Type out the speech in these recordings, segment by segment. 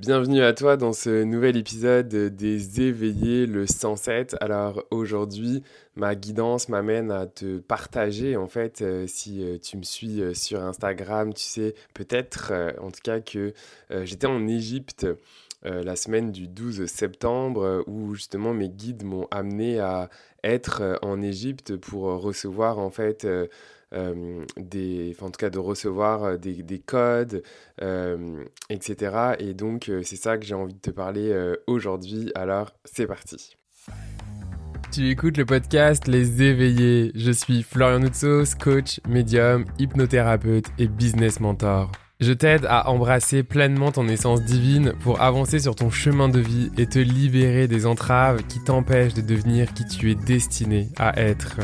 Bienvenue à toi dans ce nouvel épisode des éveillés, le 107. Alors aujourd'hui, ma guidance m'amène à te partager, en fait, euh, si euh, tu me suis euh, sur Instagram, tu sais peut-être, en tout cas, que j'étais en Égypte. la semaine du 12 septembre où justement mes guides m'ont amené à être en Égypte pour recevoir en fait euh, en tout cas de recevoir euh, des, des codes, euh, etc. Et donc c'est ça que j'ai envie de te parler aujourd'hui. Alors c'est parti. Tu écoutes le podcast Les Éveillés. Je suis Florian Noutsos, coach, médium, hypnothérapeute et business mentor. Je t'aide à embrasser pleinement ton essence divine pour avancer sur ton chemin de vie et te libérer des entraves qui t'empêchent de devenir qui tu es destiné à être.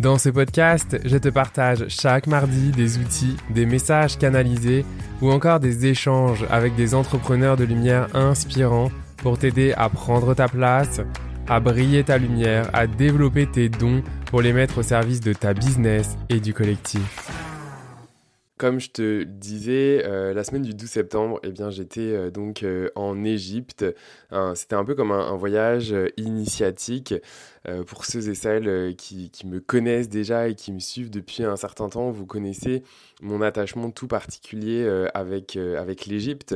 Dans ce podcast, je te partage chaque mardi des outils, des messages canalisés ou encore des échanges avec des entrepreneurs de lumière inspirants pour t'aider à prendre ta place, à briller ta lumière, à développer tes dons pour les mettre au service de ta business et du collectif. Comme je te disais, euh, la semaine du 12 septembre, eh bien, j'étais euh, donc euh, en Égypte. C'était un peu comme un, voyage initiatique pour ceux et celles qui, qui, me connaissent déjà et qui me suivent depuis un certain temps. Vous connaissez mon attachement tout particulier avec, avec l'Égypte.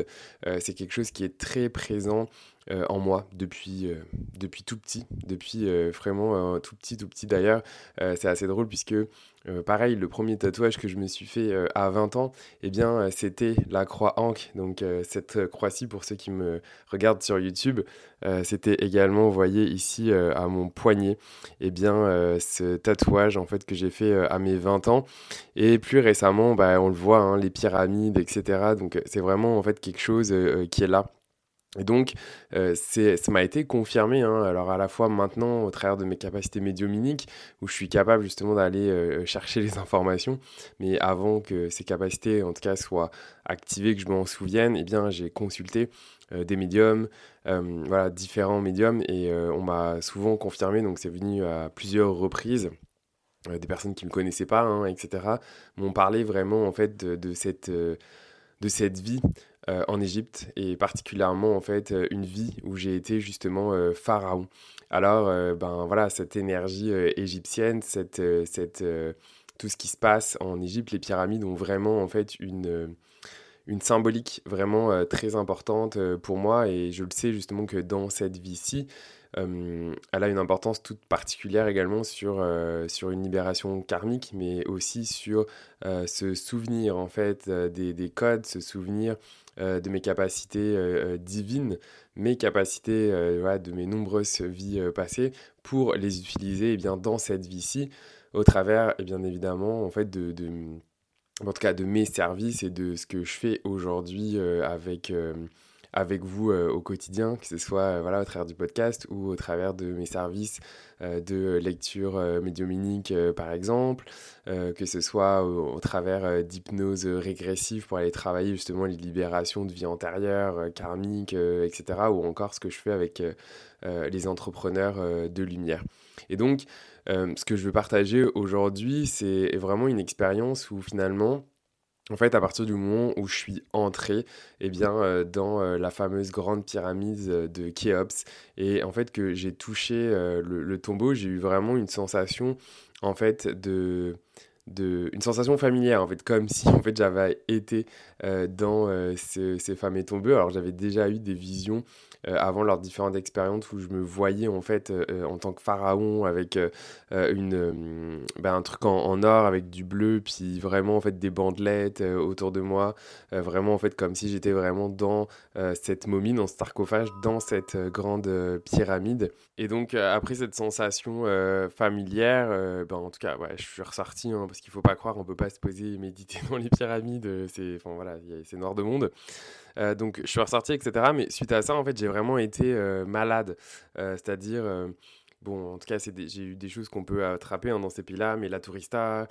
C'est quelque chose qui est très présent en moi depuis, depuis tout petit, depuis vraiment tout petit, tout petit d'ailleurs. c'est assez drôle puisque euh, pareil, le premier tatouage que je me suis fait euh, à 20 ans, eh bien, euh, c'était la croix Ankh. Donc, cette croix-ci, pour ceux qui me regardent sur YouTube, c'était également, vous voyez ici à mon poignet, eh bien, ce tatouage en fait que j'ai fait à mes 20 ans. Et plus récemment, bah, on le voit, hein, les pyramides, etc. Donc, c'est vraiment en fait quelque chose qui est là et donc, euh, ça m'a été confirmé, hein, alors à la fois maintenant au travers de mes capacités médiuminiques, où je suis capable justement d'aller euh, chercher les informations, mais avant que ces capacités, en tout cas, soient activées, que je m'en souvienne, eh bien, j'ai consulté euh, des médiums, voilà, différents médiums, et on m'a souvent confirmé, donc c'est venu à plusieurs reprises, des personnes qui ne me connaissaient pas, hein, etc., m'ont parlé vraiment, en fait, de cette, de cette vie en Égypte et particulièrement en fait euh, une vie où j'ai été justement euh, pharaon. Alors ben voilà cette énergie égyptienne, cette, cette tout ce qui se passe en Égypte, les pyramides ont vraiment en fait une une symbolique vraiment très importante pour moi et je le sais justement que dans cette vie-ci, elle a une importance toute particulière également sur, sur une libération karmique, mais aussi sur ce souvenir en fait des, des, codes, ce souvenir euh, de mes capacités euh, euh, divines, mes capacités de mes nombreuses vies passées, pour les utiliser eh bien, dans cette vie-ci, au travers, eh bien évidemment, en fait, de, en tout cas, de mes services et de ce que je fais aujourd'hui avec avec vous euh, au quotidien, que ce soit euh, voilà, au travers du podcast ou au travers de mes services euh, de lecture médiuminique par exemple, que ce soit au, travers d'hypnose régressive pour aller travailler justement les libérations de vie antérieure, karmique, etc. ou encore ce que je fais avec les entrepreneurs de lumière. Et donc, ce que je veux partager aujourd'hui, c'est vraiment une expérience où finalement, en fait, à partir du moment où je suis entré eh bien, euh, dans euh, la fameuse grande pyramide euh, de Khéops, et en fait que j'ai touché le, tombeau, j'ai eu vraiment une sensation en fait de, une sensation familière en fait. Comme si en fait j'avais été dans ces, fameux tombeaux alors j'avais déjà eu des visions avant leurs différentes expériences où je me voyais en fait euh, en tant que pharaon avec euh, une, ben, un truc en, or avec du bleu, puis vraiment en fait des bandelettes autour de moi, vraiment en fait comme si j'étais vraiment dans cette momie, dans ce sarcophage, dans cette grande pyramide. Et donc après cette sensation familière, ben, en tout cas ouais, je suis ressorti hein, parce qu'il faut pas croire, on peut pas se poser et méditer dans les pyramides, c'est enfin voilà, c'est noir de monde. Euh, donc je suis ressorti, etc. Mais suite à ça, en fait, j'ai vraiment été euh, malade. Euh, c'est-à-dire, bon, en tout cas, j'ai eu des choses qu'on peut attraper hein, dans ces pays-là, mais la tourista,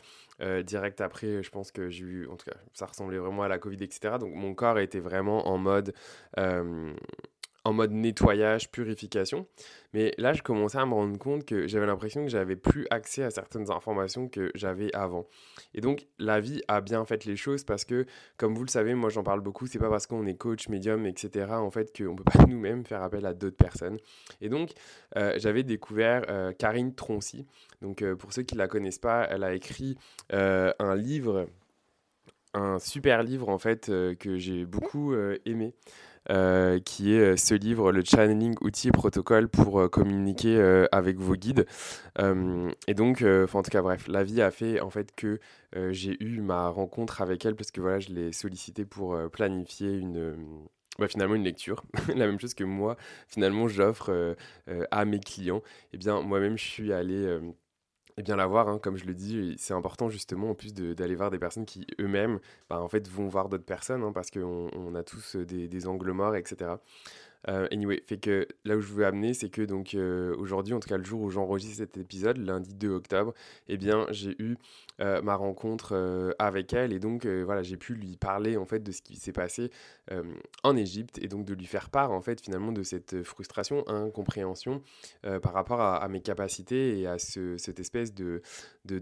direct après, je pense que j'ai eu, en tout cas, ça ressemblait vraiment à la Covid, etc. Donc mon corps était vraiment en mode en mode nettoyage, purification. Mais là, je commençais à me rendre compte que j'avais l'impression que j'avais plus accès à certaines informations que j'avais avant. Et donc, la vie a bien fait les choses parce que, comme vous le savez, moi j'en parle beaucoup, c'est pas parce qu'on est coach, médium, etc., en fait, qu'on peut pas nous-mêmes faire appel à d'autres personnes. Et donc, euh, j'avais découvert euh, Karine Troncy. Donc, euh, pour ceux qui la connaissent pas, elle a écrit un livre, un super livre, en fait, que j'ai beaucoup aimé. Euh, qui est euh, ce livre, le Channeling Outils et pour euh, communiquer avec vos guides. et donc, en tout cas, bref, la vie a fait en fait que j'ai eu ma rencontre avec elle parce que voilà, je l'ai sollicité pour planifier une. Bah, finalement une lecture, la même chose que moi, finalement, j'offre à mes clients. Et eh bien, moi-même, je suis allé et bien la voir, hein, comme je le dis, c'est important justement en plus d'aller voir des personnes qui eux-mêmes bah, en fait, vont voir d'autres personnes hein, parce qu'on on a tous des, des angles morts, etc. Euh, anyway, fait que là où je veux amener, c'est que donc euh, aujourd'hui, en tout cas le jour où j'enregistre cet épisode, lundi 2 octobre, eh bien j'ai eu euh, ma rencontre avec elle et donc voilà, j'ai pu lui parler en fait de ce qui s'est passé en Égypte et donc de lui faire part en fait finalement de cette frustration, incompréhension par rapport à, mes capacités et à ce, cette espèce de, de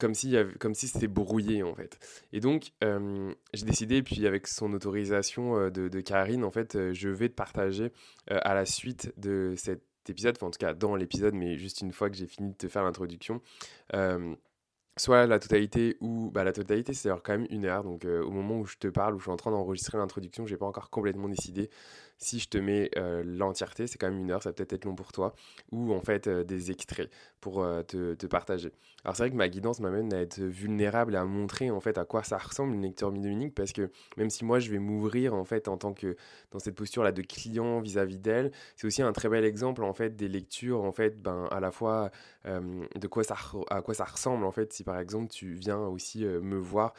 comme si, comme si c'était brouillé en fait. Et donc j'ai décidé, puis avec son autorisation de, Karine, en fait, je vais te partager à la suite de cet épisode, enfin en tout cas dans l'épisode, mais juste une fois que j'ai fini de te faire l'introduction soit la totalité ou bah, la totalité c'est quand même une heure donc au moment où je te parle où je suis en train d'enregistrer l'introduction j'ai pas encore complètement décidé si je te mets l'entièreté, c'est quand même une heure, ça peut être long pour toi, ou en fait des extraits pour te, partager. Alors c'est vrai que ma guidance m'amène à être vulnérable et à montrer en fait à quoi ça ressemble une lecture médiumnique, parce que même si moi je vais m'ouvrir en fait en tant que dans cette posture là de client vis-à-vis d'elle, c'est aussi un très bel exemple en fait des lectures en fait ben à la fois de quoi ça à quoi ça ressemble en fait si par exemple tu viens aussi me voir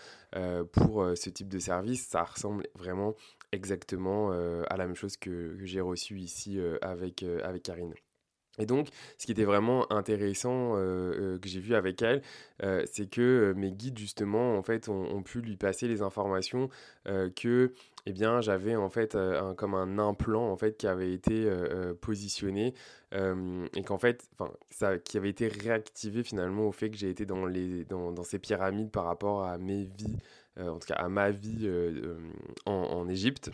pour ce type de service, ça ressemble vraiment exactement euh, à la même chose que, j'ai reçu ici euh, avec, euh, avec Karine. Et donc, ce qui était vraiment intéressant que j'ai vu avec elle, c'est que mes guides justement, en fait, ont, pu lui passer les informations que, eh bien, j'avais en fait un, comme un implant en fait qui avait été positionné et qu'en fait, enfin, ça, qui avait été réactivé finalement au fait que j'ai été dans les dans, dans, ces pyramides par rapport à mes vies en tout cas à ma vie euh, en, Égypte.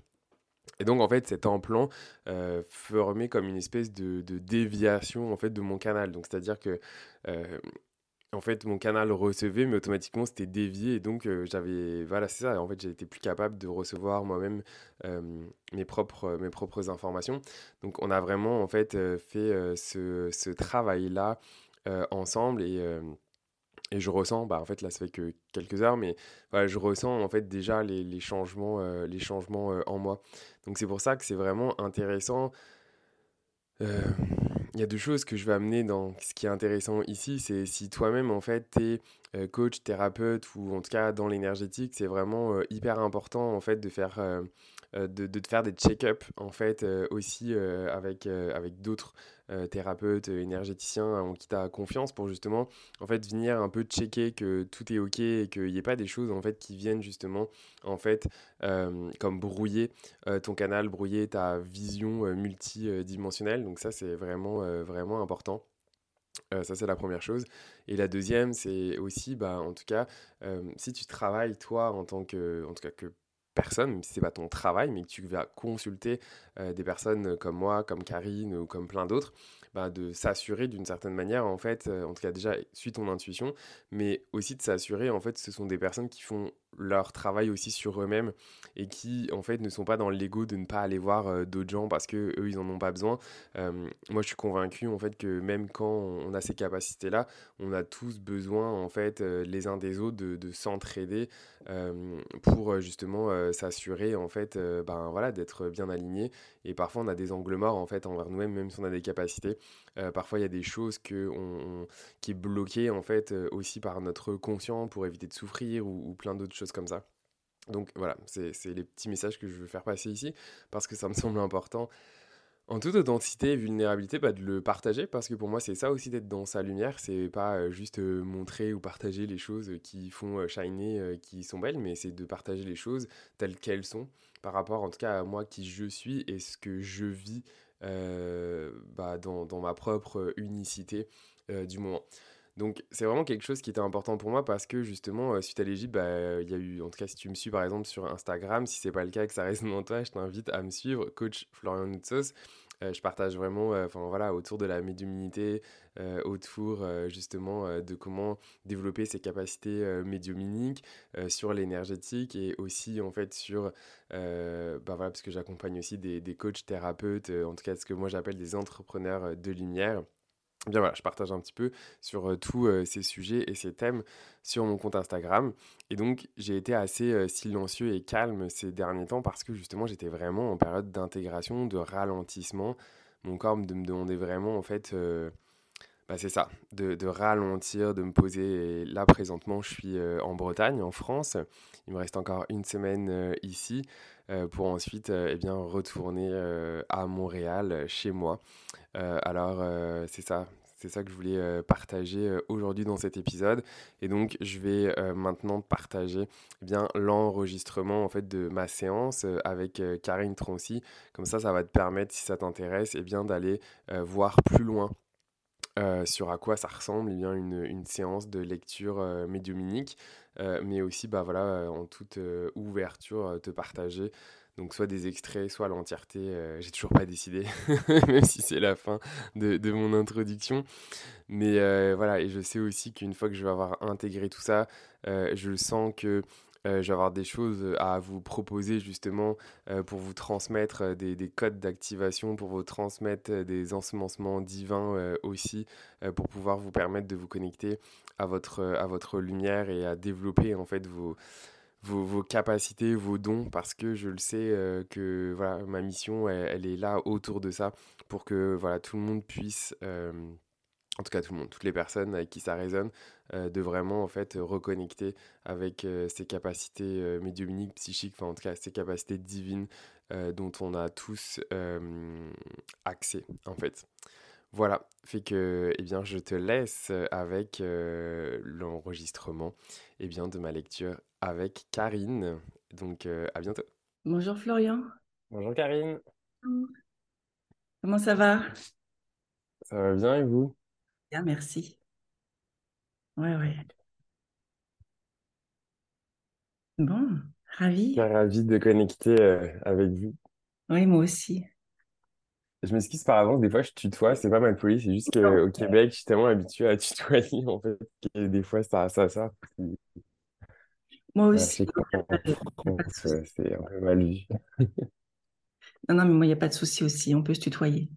Et donc en fait cet implant euh, formait comme une espèce de, déviation en fait de mon canal. Donc c'est-à-dire que en fait mon canal recevait mais automatiquement c'était dévié et donc j'avais voilà c'est ça en fait été plus capable de recevoir moi-même mes propres mes propres informations. Donc on a vraiment en fait fait ce, ce, travail là ensemble et et je ressens, bah en fait là ça fait que quelques heures, mais je ressens en fait déjà les, changements, euh, les changements euh, en moi. Donc c'est pour ça que c'est vraiment intéressant. Euh, il y a deux choses que je vais amener dans ce qui est intéressant ici, c'est si toi-même en fait tu es coach, thérapeute ou en tout cas dans l'énergétique, c'est vraiment hyper important en fait de faire de, de, faire des check-up en fait aussi avec, avec d'autres euh, thérapeute, euh, énergéticien en qui tu confiance pour justement en fait venir un peu checker que tout est ok et qu'il n'y ait pas des choses en fait qui viennent justement en fait euh, comme brouiller ton canal, brouiller ta vision multidimensionnelle. Donc ça c'est vraiment vraiment important. ça, c'est la première chose. Et la deuxième, c'est aussi, bah, en tout cas, si tu travailles, toi, en tant que, en tout cas, que personne, même si c'est pas ton travail, mais que tu vas consulter euh, des personnes comme moi, comme Karine ou comme plein d'autres, bah, de s'assurer d'une certaine manière, en fait, euh, en tout cas déjà, suis ton intuition, mais aussi de s'assurer, en fait, ce sont des personnes qui font leur travail aussi sur eux-mêmes et qui en fait ne sont pas dans l'ego de ne pas aller voir euh, d'autres gens parce que eux ils en ont pas besoin. Euh, moi je suis convaincu en fait que même quand on a ces capacités là, on a tous besoin en fait euh, les uns des autres de, de s'entraider pour justement s'assurer en fait ben voilà d'être bien aligné et parfois on a des angles morts en fait envers nous-mêmes même si on a des capacités. Parfois il y a des choses que qui est bloqué en fait aussi par notre conscient pour éviter de souffrir ou plein d'autres choses comme ça. Donc voilà, c'est les petits messages que je veux faire passer ici, parce que ça me semble important, en toute authenticité et vulnérabilité, bah, de le partager, parce que pour moi c'est ça aussi d'être dans sa lumière, c'est pas euh, juste euh, montrer ou partager les choses qui font euh, shiner, qui sont belles, mais c'est de partager les choses telles qu'elles sont, par rapport en tout cas à moi qui je suis et ce que je vis bah, dans, dans, ma propre unicité du moment. Donc c'est vraiment quelque chose qui était important pour moi parce que justement, suite à l'Égypte, bah, il y a eu, en tout cas si tu me suis par exemple sur Instagram, si c'est pas le cas que ça résonne en toi, je t'invite à me suivre, coach Florian Noutsos. Euh, je partage vraiment euh, enfin voilà, autour de la médiumnité, euh, autour justement de comment développer ses capacités médiuminiques, sur l'énergétique et aussi en fait sur, bah voilà, parce que j'accompagne aussi des coachs thérapeutes, en tout cas ce que moi j'appelle des entrepreneurs de lumière. Bien voilà, je partage un petit peu sur tous ces sujets et ces thèmes sur mon compte Instagram. Et donc j'ai été assez silencieux et calme ces derniers temps parce que justement j'étais vraiment en période d'intégration, de ralentissement. Mon corps me demandait vraiment en fait, bah, c'est ça, de, ralentir, de me poser. Là présentement je suis en Bretagne, en France. Il me reste encore une semaine ici pour ensuite eh bien, retourner à Montréal, chez moi. alors c'est ça, c'est ça que je voulais partager aujourd'hui dans cet épisode. Et donc, je vais maintenant partager eh bien l'enregistrement en fait de ma séance avec Karine Troncy. Comme ça, ça va te permettre, si ça t'intéresse, eh bien d'aller voir plus loin sur à quoi ça ressemble eh bien une, une, séance de lecture médiuminique, mais aussi bah, voilà, en toute ouverture te partager donc soit des extraits, soit l'entièreté, euh, j'ai toujours pas décidé, même si c'est la fin de, de, mon introduction. Mais euh, voilà, et je sais aussi qu'une fois que je vais avoir intégré tout ça, euh, je sens que je vais avoir des choses à vous proposer justement pour vous transmettre des, des codes d'activation, pour vous transmettre des ensemencements divins aussi, pour pouvoir vous permettre de vous connecter à votre, à votre lumière et à développer en fait vos vos, capacités, vos dons, parce que je le sais euh, que voilà, ma mission, elle, est là autour de ça, pour que voilà, tout le monde puisse, euh, en tout cas tout le monde, toutes les personnes avec qui ça résonne, euh, de vraiment en fait reconnecter avec ses capacités médiumniques, psychiques, enfin en tout cas ses capacités divines dont on a tous accès en fait. Voilà, fait que eh bien, je te laisse avec l'enregistrement eh bien, de ma lecture avec Karine. Donc, à bientôt. Bonjour Florian. Bonjour Karine. Comment ça va? Ça va bien et vous? Bien, merci. Ouais, ouais. Bon, ravi. Ravi de connecter avec vous. Oui, moi aussi. Je m'excuse par avance, des fois je tutoie, c'est pas mal poli, c'est juste qu'au Québec, je suis tellement habitué à tutoyer, en fait, que des fois ça, ça, ça. Moi aussi. c'est un peu mal vu. Non, non, mais moi, il n'y a pas de souci aussi, on peut se tutoyer.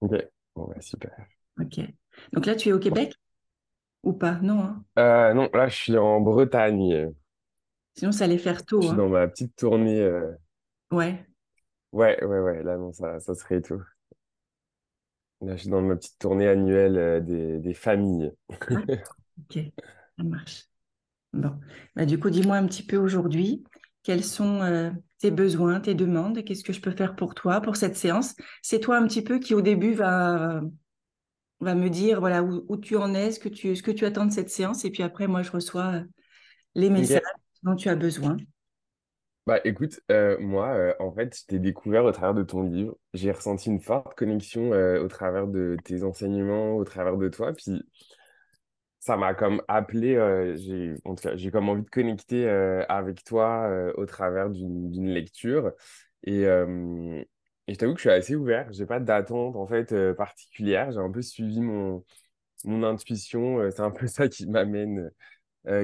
Ok, bon, bah, super. Ok. Donc là, tu es au Québec? Ou pas? Non, hein Euh, non, là je suis en Bretagne. Sinon, ça allait faire Je tôt, suis hein. dans ma petite tournée. euh, Ouais. Ouais, ouais, ouais, là non, ça, ça serait tout. Là, je suis dans ma petite tournée annuelle euh, des, des familles. Ah, ok, ça marche. Bon. Bah, du coup, dis-moi un petit peu aujourd'hui, quels sont euh, tes besoins, tes demandes, qu'est-ce que je peux faire pour toi, pour cette séance? C'est toi un petit peu qui, au début, va, va me dire voilà, où, où tu en es, ce que tu, ce que tu attends de cette séance, et puis après, moi, je reçois euh, les messages dont tu as besoin. Bah écoute, euh, moi, euh, en fait, je t'ai découvert au travers de ton livre. J'ai ressenti une forte connexion euh, au travers de tes enseignements, au travers de toi. Puis ça m'a comme appelé, j'ai, en tout cas, j'ai comme envie de connecter avec toi au travers d'une lecture. Et, et je t'avoue que je suis assez ouvert. J'ai pas d'attente en fait particulière. J'ai un peu suivi mon, mon intuition. C'est un peu ça qui m'amène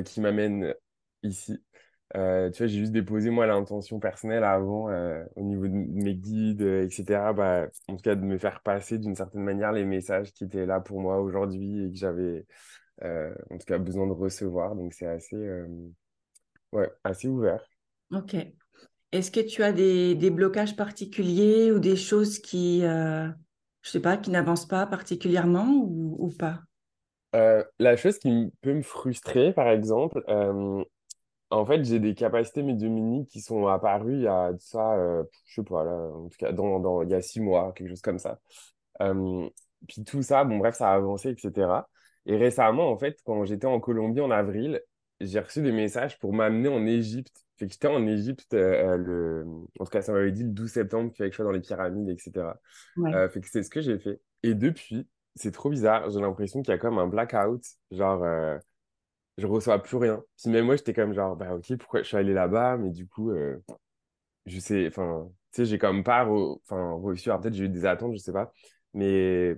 qui m'amène ici. Euh, tu vois, j'ai juste déposé moi l'intention personnelle avant euh, au niveau de mes guides, euh, etc. Bah, en tout cas, de me faire passer d'une certaine manière les messages qui étaient là pour moi aujourd'hui et que j'avais en tout cas besoin de recevoir. Donc c'est assez, ouais, assez ouvert. Ok. Est-ce que tu as des, des blocages particuliers ou des choses qui, je sais pas, qui n'avancent pas particulièrement ou, ou pas? Euh, la chose qui peut me frustrer, par exemple, euh, en fait, j'ai des capacités médiumniques qui sont apparues il y a de ça, euh, je sais pas, là, en tout cas, dans, dans, il y a six mois, quelque chose comme ça. Euh, puis tout ça, bon, bref, ça a avancé, etc. Et récemment, en fait, quand j'étais en Colombie en avril, j'ai reçu des messages pour m'amener en Égypte Fait que j'étais en Égypte, euh, le... en tout cas, ça m'avait dit le 12 septembre qu'il fallait que je sois dans les pyramides, etc. Ouais. Euh, fait que c'est ce que j'ai fait. Et depuis, c'est trop bizarre. J'ai l'impression qu'il y a comme un blackout. Genre, euh, je reçois plus rien. Puis même moi, j'étais comme genre, bah ok, pourquoi je suis allé là-bas? Mais du coup, euh, je sais, enfin, tu sais, j'ai comme pas re- enfin, reçu. Alors peut-être j'ai eu des attentes, je sais pas. Mais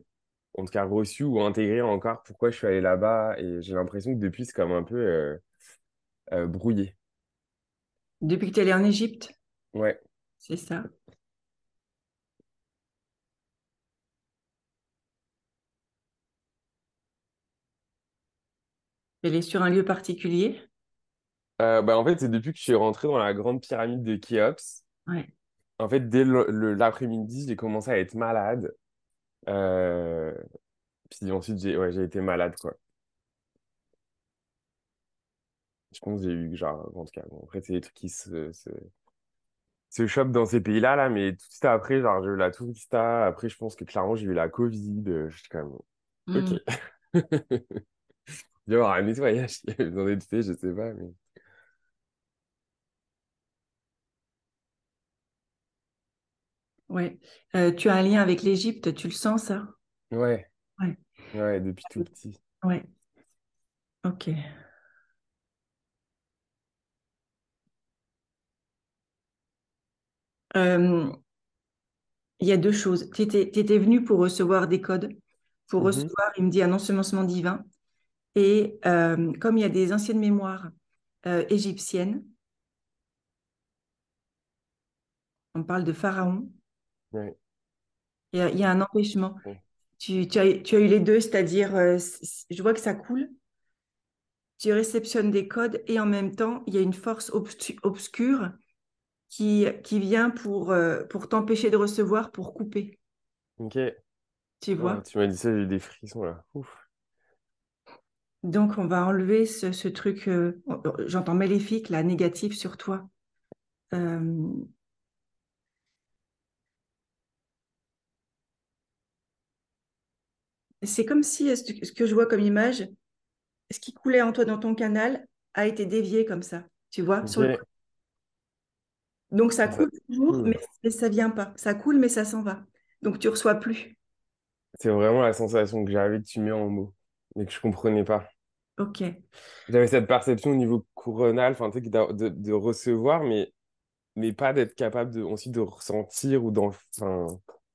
en tout cas, reçu ou intégré encore pourquoi je suis allé là-bas. Et j'ai l'impression que depuis, c'est comme un peu euh, euh, brouillé. Depuis que tu es allé en Égypte, Ouais. c'est ça. Elle est sur un lieu particulier? Euh, bah, en fait, c'est depuis que je suis rentré dans la grande pyramide de Khéops. Ouais. En fait, dès l'après-midi, j'ai commencé à être malade. Euh, Puis ensuite, j'ai ouais, été malade, quoi. Je pense que j'ai eu, genre, en tout cas, bon, après, c'est des trucs qui se, se, se chopent dans ces pays-là, là, mais tout de suite après, genre, j'ai eu la tourista. Après, je pense que clairement, j'ai eu la Covid. J'étais quand même, ok. Il y avoir un nettoyage qui avait besoin d'être fait, je sais pas, mais. Ouais. Euh, tu as un lien avec l'Égypte, tu le sens, ça? Ouais, Ouais. ouais, depuis tout petit. Ouais. Ok. Euh, il y a deux choses. Tu étais, venu pour recevoir des codes, pour Mhm, recevoir, il me dit, un ensemencement divin. Et euh, comme il y a des anciennes mémoires euh, égyptiennes, on parle de pharaon, il y a, il y a un empêchement. Tu, tu as, tu as eu les deux, c'est-à-dire, euh, je vois que ça coule, tu réceptionnes des codes et en même temps, il y a une force obscure qui, qui vient pour, pour t'empêcher de recevoir, pour couper. Ok. Tu Ah, vois? tu m'as dit ça, j'ai eu des frissons, là. Ouf. Donc, on va enlever ce, ce truc, euh, j'entends maléfique, là, négatif sur toi. Euh, c'est comme si euh, ce que je vois comme image, ce qui coulait en toi dans ton canal a été dévié comme ça, tu vois, sur le... Donc ça coule toujours, mais, hmm. mais ça vient pas. Ça coule, mais ça s'en va. Donc tu reçois plus. C'est vraiment la sensation que j'avais que tu mets en mots, mais que je comprenais pas. Ok, J'avais cette perception au niveau coronal, enfin, tu sais, de, de, recevoir, mais, mais pas d'être capable de, ensuite de ressentir ou d'en... Enfin,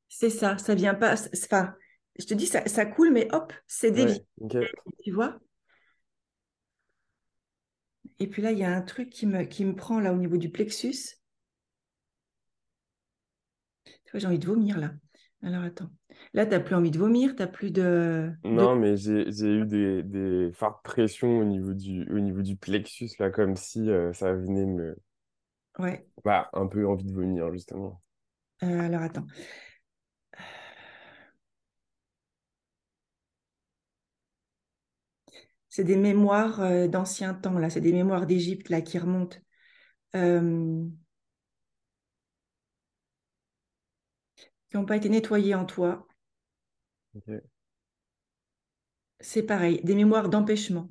c'est ça, ça vient pas. Enfin, je te dis, ça, ça coule, mais hop, c'est dévié, ouais, tu vois? Et puis là, il y a un truc qui me, qui me prend là au niveau du plexus. Tu vois, j'ai envie de vomir là. Alors attends. Là, tu n'as plus envie de vomir, tu n'as plus de, de... Non, mais j'ai, eu des, des fortes pressions au niveau du, au niveau du plexus, là, comme si euh, ça venait me... Ouais, Bah, un peu envie de vomir, justement. euh, alors attends. C'est des mémoires euh, d'anciens temps, là. C'est des mémoires d'Égypte, là, qui remontent. Euh, qui n'ont pas été nettoyées en toi. C'est pareil. Des mémoires d'empêchement.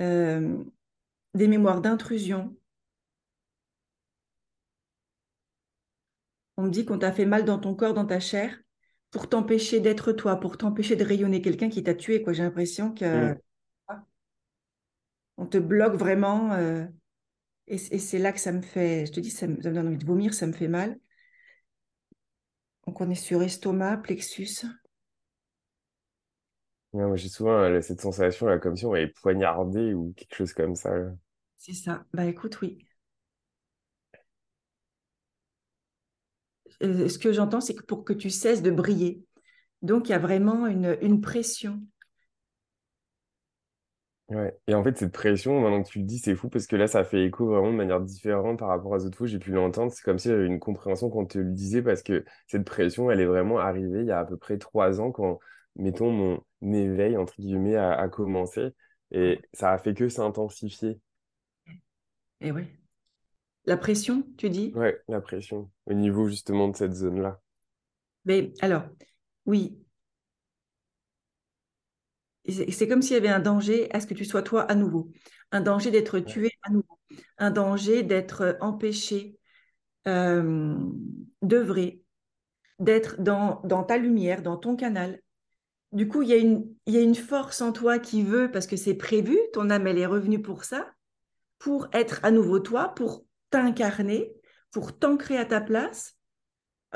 Euh, des mémoires d'intrusion. On me dit qu'on t'a fait mal dans ton corps, dans ta chair, pour t'empêcher d'être toi, pour t'empêcher de rayonner. Quelqu'un qui t'a tué. J'ai l'impression que on te bloque vraiment. euh, et c'est là que ça me fait, je te dis, ça me, ça me donne envie de vomir, ça me fait mal. Donc on est sur estomac, plexus. Ouais, moi, j'ai souvent euh, cette sensation, là, comme si on m'avait poignardé ou quelque chose comme ça. là. C'est ça. Bah écoute, oui. Euh, ce que j'entends, c'est que pour que tu cesses de briller. Donc il y a vraiment une, une pression. Ouais. Et en fait, cette pression, maintenant que tu le dis, c'est fou parce que là, ça fait écho vraiment de manière différente par rapport aux autres fois. J'ai pu l'entendre. C'est comme si j'avais une compréhension quand te le disait parce que cette pression, elle est vraiment arrivée il y a à peu près trois ans quand, mettons, mon éveil, entre guillemets, a, a commencé. Et ça a fait que s'intensifier. Et ouais. La pression, tu dis? Ouais, la pression. Au niveau justement de cette zone-là. Mais alors, oui, c'est comme s'il y avait un danger à ce que tu sois toi à nouveau. Un danger d'être tué à nouveau. un danger d'être empêché euh, d'œuvrer, d'être dans, dans ta lumière, dans ton canal. Du coup, il y, a une, il y a une force en toi qui veut, parce que c'est prévu, ton âme, elle est revenue pour ça, pour être à nouveau toi, pour t'incarner, pour t'ancrer à ta place.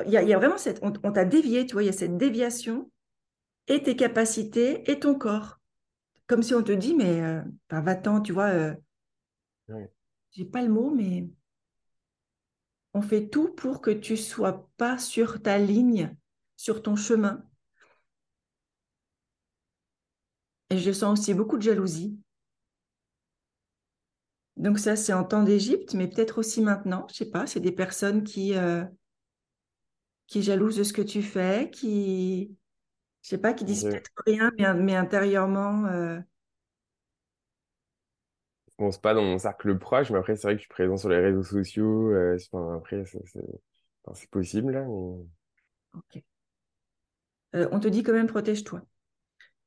Il y, a, il y a vraiment cette... On, on t'a dévié, tu vois, il y a cette déviation et tes capacités et ton corps. Comme si on te dit, mais euh, va-t'en, tu vois. Euh, Ouais. j'ai pas le mot, mais on fait tout pour que tu sois pas sur ta ligne, sur ton chemin. Et je sens aussi beaucoup de jalousie. Donc ça, c'est en temps d'Égypte, mais peut-être aussi maintenant. Je sais pas, c'est des personnes qui euh, qui jalousent de ce que tu fais, qui je sais pas, qui disent peut-être rien, mais, mais intérieurement. euh, Bon, c'est pas dans mon cercle proche, mais après, c'est vrai que je suis présent sur les réseaux sociaux. euh, enfin, après, c'est enfin, possible, là, mais... ok. Euh, on te dit quand même protège-toi.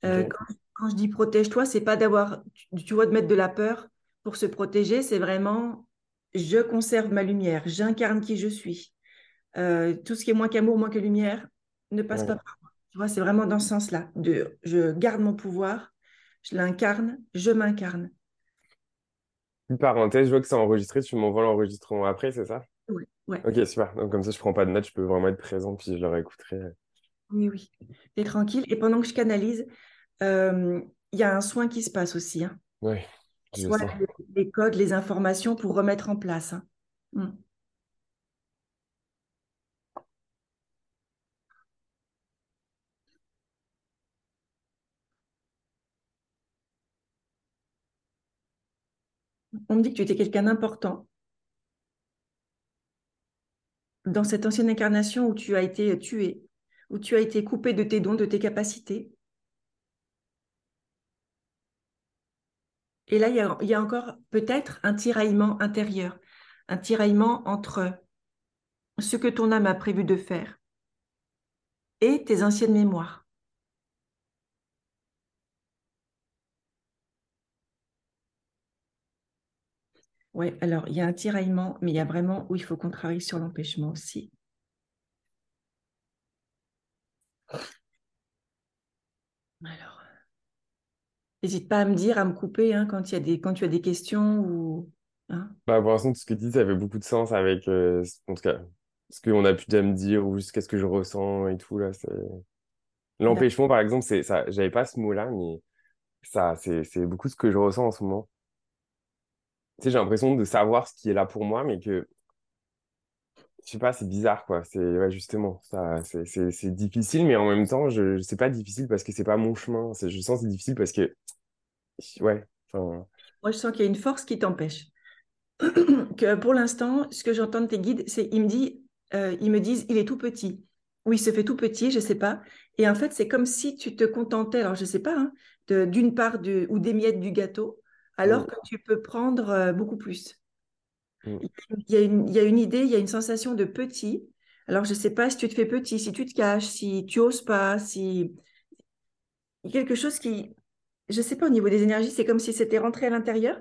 Euh, quand, quand je dis protège-toi, c'est pas d'avoir, tu, tu vois, de mettre de la peur pour se protéger, c'est vraiment je conserve ma lumière, j'incarne qui je suis. Euh, tout ce qui est moins qu'amour, moins que lumière, ne passe pas par vois, c'est vraiment dans ce sens-là. De, je garde mon pouvoir, je l'incarne, je m'incarne. Une parenthèse, je vois que c'est enregistré, tu m'envoies l'enregistrement après, c'est ça? Ouais, ouais, Ok, super. Donc, comme ça, je prends pas de notes, je peux vraiment être présent, puis je le réécouterai. oui, oui. T'es tranquille. Et pendant que je canalise, euh, il y a un soin qui se passe aussi. Hein. Le Soit les, les codes, les informations pour remettre en place. hein. Mm. On me dit que tu étais quelqu'un d'important dans cette ancienne incarnation où tu as été tué, où tu as été coupé de tes dons, de tes capacités. Et là, il y a, encore peut-être un tiraillement intérieur, un tiraillement entre ce que ton âme a prévu de faire et tes anciennes mémoires. Oui, alors il y a un tiraillement, mais il y a vraiment où il faut qu'on travaille sur l'empêchement aussi. Alors, n'hésite pas à me dire, à me couper hein, quand, il y a des, quand tu as des questions ou. hein. Bah, pour l'instant, tout ce que tu dis, ça fait beaucoup de sens avec, euh, en tout cas, ce qu'on a pu déjà me dire, ou juste qu'est-ce que je ressens et tout, là. L'empêchement, par exemple, c'est ça, j'avais pas ce mot-là, mais ça, c'est, c'est beaucoup ce que je ressens en ce moment. Sais, j'ai l'impression de savoir ce qui est là pour moi, mais que, je sais pas, c'est bizarre, quoi. C'est, ouais, justement, ça, c'est, difficile, mais en même temps, je, c'est pas difficile parce que c'est pas mon chemin. Je sens que c'est difficile parce que, ouais, enfin, Moi, je sens qu'il y a une force qui t'empêche. que pour l'instant, ce que j'entends de tes guides, c'est ils me, dit, euh, ils me disent il est tout petit. Ou il se fait tout petit, je sais pas. Et en fait, c'est comme si tu te contentais, alors je sais pas, hein, d'une part de, ou des miettes du gâteau, alors que tu peux prendre euh, beaucoup plus. mm, Il y a une, il y a une idée, il y a une sensation de petit. Alors, je ne sais pas si tu te fais petit, si tu te caches, si tu oses pas, si il y a quelque chose qui, je ne sais pas, au niveau des énergies, c'est comme si c'était rentré à l'intérieur.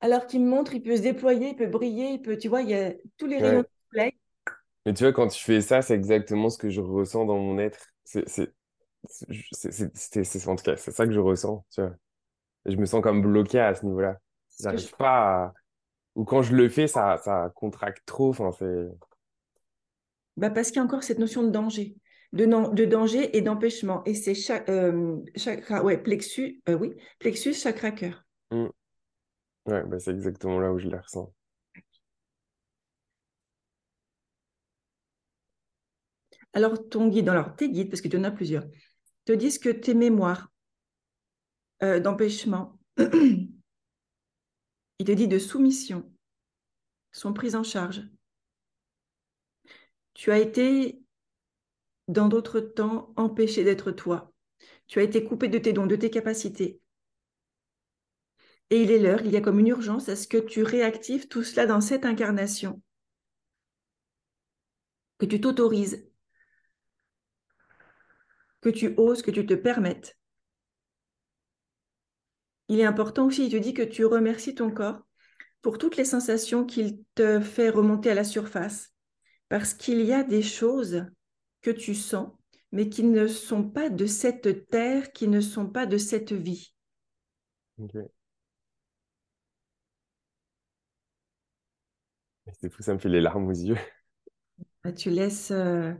Alors qu'il me montre, il peut se déployer, il peut briller, il peut, tu vois, il y a tous les rayons ouais. de soleil. Mais tu vois, quand tu fais ça, c'est exactement ce que je ressens dans mon être. C'est- en tout cas, c'est ça que je ressens, tu vois. Je me sens comme bloqué à ce niveau-là. Que je- J'arrive pas à... Ou quand je le fais, ça, ça contracte trop. Enfin, c'est... bah, parce qu'il y a encore cette notion de danger, de, non- de danger et d'empêchement. Et c'est cha- euh, chakra, ouais, plexus, euh, oui, plexus, chakra cœur. Hmm. Ouais, bah, c'est exactement là où je le ressens. Alors, ton guide, alors tes guides, parce que tu en as plusieurs, te disent que tes mémoires euh, d'empêchement, il te dit de soumission, sont prises en charge. Tu as été, dans d'autres temps, empêché d'être toi. Tu as été coupé de tes dons, de tes capacités. Et il est l'heure, il y a comme une urgence à ce que tu réactives tout cela dans cette incarnation, que tu t'autorises, que tu oses, que tu te permettes. Il est important aussi, il te dit que tu remercies ton corps, pour toutes les sensations qu'il te fait remonter à la surface. Parce qu'il y a des choses que tu sens, mais qui ne sont pas de cette terre, qui ne sont pas de cette vie. C'est fou, ça me fait les larmes aux yeux. Bah, tu laisses euh,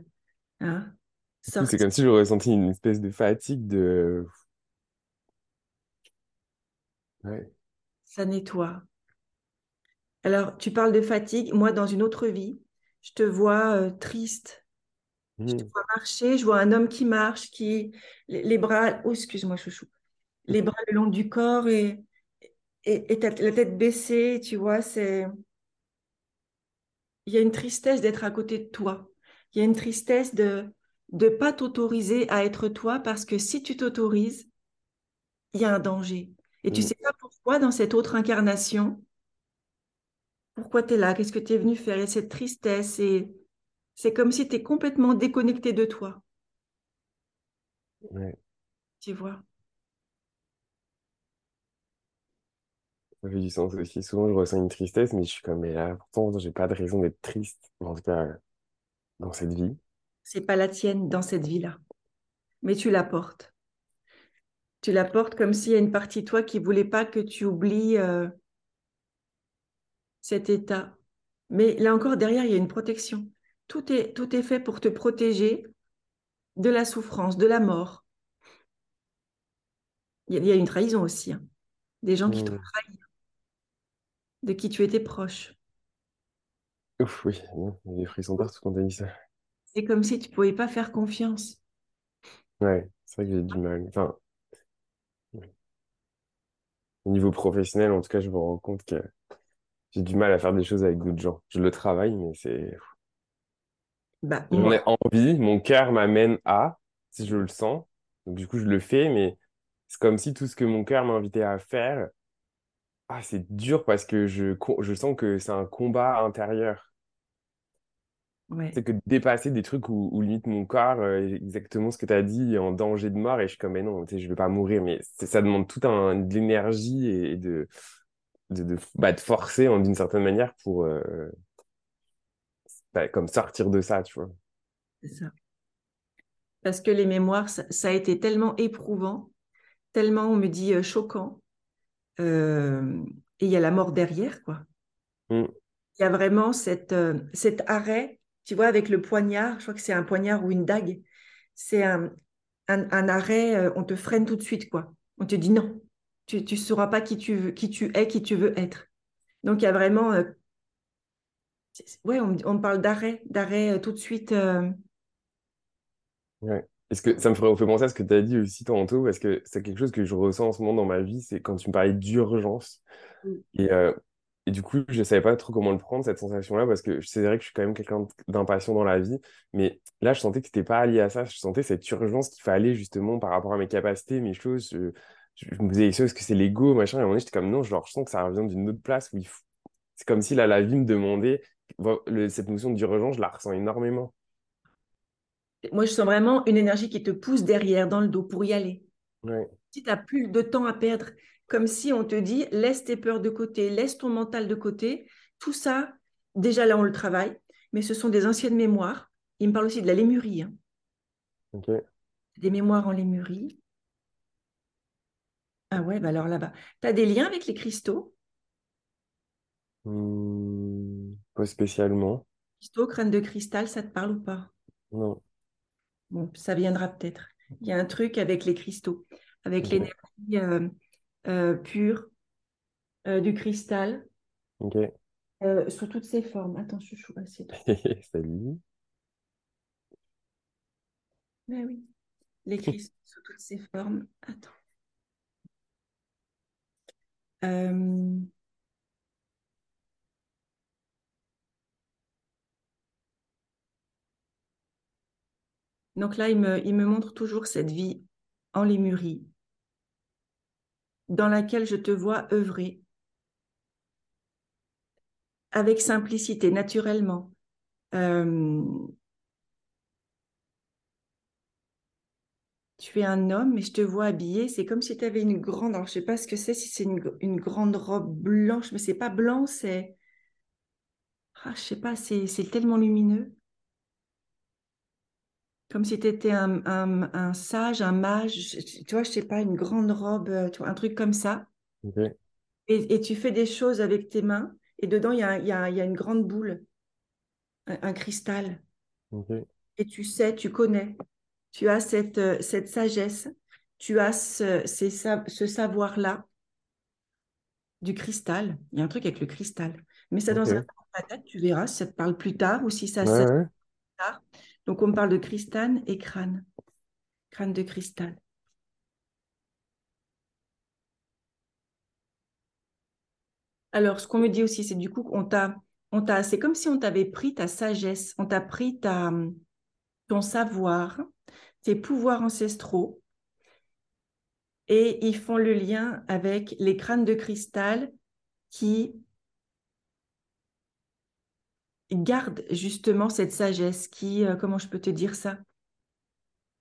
hein, C'est comme si j'aurais ressenti une espèce de fatigue de... Ouais. Ça nettoie. Alors, tu parles de fatigue. Moi, dans une autre vie, je te vois euh, triste. Je te mmh. vois marcher, je vois un homme qui marche, qui les, bras, oh excuse-moi chouchou, les bras le long du corps et, et, et la tête baissée, tu vois, c'est il y a une tristesse d'être à côté de toi. Il y a une tristesse de ne pas t'autoriser à être toi parce que si tu t'autorises, il y a un danger. Et tu mm. sais pas pourquoi dans cette autre incarnation, pourquoi tu es là, qu'est-ce que tu es venu faire? Et cette tristesse, et c'est comme si tu es complètement déconnecté de toi. Tu vois? Ça fait du sens aussi. Souvent, je ressens une tristesse, mais je suis comme, mais là, pourtant, j'ai pas de raison d'être triste, en tout cas, dans cette vie. C'est pas la tienne dans cette vie-là, mais tu la portes. Tu la portes comme s'il y a une partie de toi qui voulait pas que tu oublies euh, cet état. Mais là encore, derrière, il y a une protection. Tout est, tout est fait pour te protéger de la souffrance, de la mort. Il y a, une trahison aussi. Hein. Des gens qui t'ont mmh. trahi de qui tu étais proche. Ouf, oui, il y a des frissons partout quand tu dit ça. C'est comme si tu ne pouvais pas faire confiance. Ouais, c'est vrai que j'ai du mal. Enfin, au niveau professionnel, en tout cas, je me rends compte que j'ai du mal à faire des choses avec d'autres gens. Je le travaille, mais c'est. Bah, J'en ai envie, mon cœur m'amène à, si je le sens. Donc, du coup, je le fais, mais c'est comme si tout ce que mon cœur m'invitait à faire, ah, c'est dur parce que je, je sens que c'est un combat intérieur. C'est que dépasser des trucs où, limite mon corps, euh, exactement ce que tu as dit, est en danger de mort et je suis comme, mais non, je vais pas mourir. Mais ça demande tout un, de l'énergie et de, de, de, bah, de forcer d'une certaine manière pour euh, bah, comme sortir de ça, tu vois. C'est ça. Parce que les mémoires, ça, a été tellement éprouvant, tellement, on me dit, euh, choquant, et il y a la mort derrière, quoi. Mm. Il y a vraiment cette, euh, cet arrêt, tu vois, avec le poignard, je crois que c'est un poignard ou une dague, c'est un, un, arrêt, euh, on te freine tout de suite, quoi. On te dit non, tu ne sauras pas qui tu, veux, qui tu es, qui tu veux être. Donc, il y a vraiment... ouais, on, on, parle d'arrêt, d'arrêt tout de suite. Ouais. Est-ce que ça me ferait penser à ce que tu as dit aussi tantôt, parce que c'est quelque chose que je ressens en ce moment dans ma vie, c'est quand tu me parlais d'urgence. Mm. Et, euh, et, du coup, je ne savais pas trop comment le prendre, cette sensation-là, parce que c'est vrai que je suis quand même quelqu'un d'impatient dans la vie. Mais là, je sentais que ce n'était pas lié à ça. Je sentais cette urgence qu'il fallait justement par rapport à mes capacités, mes choses. Je, me disais, est-ce que c'est l'ego, machin? Et à un moment j'étais comme non, genre, je sens que ça revient d'une autre place où il faut... C'est comme si là, la vie me demandait. cette notion d'urgence, je la ressens énormément. Moi, je sens vraiment une énergie qui te pousse derrière, dans le dos, pour y aller. Si tu n'as plus de temps à perdre, comme si on te dit, laisse tes peurs de côté, laisse ton mental de côté. Tout ça, déjà là, on le travaille, mais ce sont des anciennes mémoires. Il me parle aussi de la lémurie. Hein. Des mémoires en lémurie. Ah ouais, bah alors là-bas. Tu as des liens avec les cristaux? Mmh, Pas spécialement. Cristaux, crâne de cristal, ça te parle ou pas? Non ça viendra peut-être. Il y a un truc avec les cristaux, avec l'énergie euh, euh, pure euh, du cristal. sous toutes ses formes. Attends, chouchou, c'est Salut. Ben oui, les cristaux sous toutes ses formes. Attends. Donc là, il me, montre toujours cette vie en lémurie dans laquelle je te vois œuvrer avec simplicité, naturellement. Euh, tu es un homme, mais je te vois habillé. C'est comme si tu avais une grande. Alors, je sais pas ce que c'est, si c'est une, grande robe blanche, mais c'est pas blanc, c'est. Ah, je sais pas, c'est tellement lumineux. Comme si tu étais un, un, sage, un mage, tu vois, je sais pas, une grande robe, euh, un truc comme ça. Et, et, tu fais des choses avec tes mains, et dedans, il y a, y, a, y a, une grande boule, un, cristal. Et tu sais, tu connais tu as cette, euh, cette sagesse, tu as ce, ce savoir-là du cristal. Il y a un truc avec le cristal. Mais ça dans un tête, tu verras si ça te parle plus tard ou si ça se tard. Donc on me parle de cristal et crâne. Crâne de cristal. Alors, ce qu'on me dit aussi, c'est du coup, on t'a, on t'a, c'est comme si on t'avait pris ta sagesse, on t'a pris ton savoir, tes pouvoirs ancestraux et ils font le lien avec les crânes de cristal qui gardent justement cette sagesse qui, euh, comment je peux te dire ça?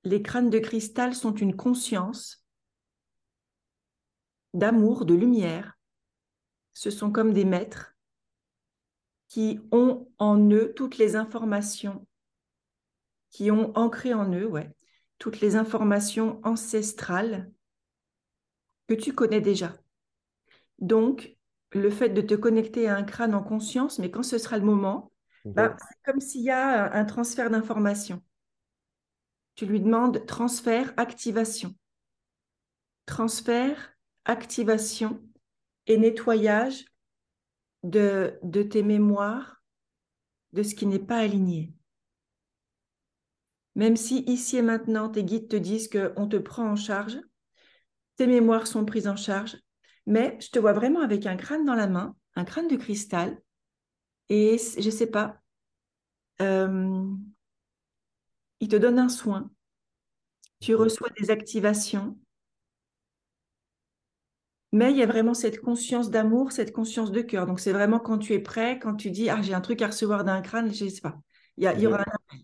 Les crânes de cristal sont une conscience d'amour, de lumière. Ce sont comme des maîtres qui ont en eux toutes les informations qui ont ancré en eux ouais, toutes les informations ancestrales que tu connais déjà. Donc, le fait de te connecter à un crâne en conscience, mais quand ce sera le moment, bah, c'est comme s'il y a un transfert d'informations. Tu lui demandes transfert, activation. Transfert, activation et nettoyage de, de tes mémoires, de ce qui n'est pas aligné. Même si ici et maintenant, tes guides te disent qu'on te prend en charge, tes mémoires sont prises en charge, mais je te vois vraiment avec un crâne dans la main, un crâne de cristal, et je ne sais pas, euh, il te donne un soin, tu reçois des activations, mais il y a vraiment cette conscience d'amour, cette conscience de cœur. Donc c'est vraiment quand tu es prêt, quand tu dis, ah j'ai un truc à recevoir d'un crâne, je ne sais pas, il y, il y aura un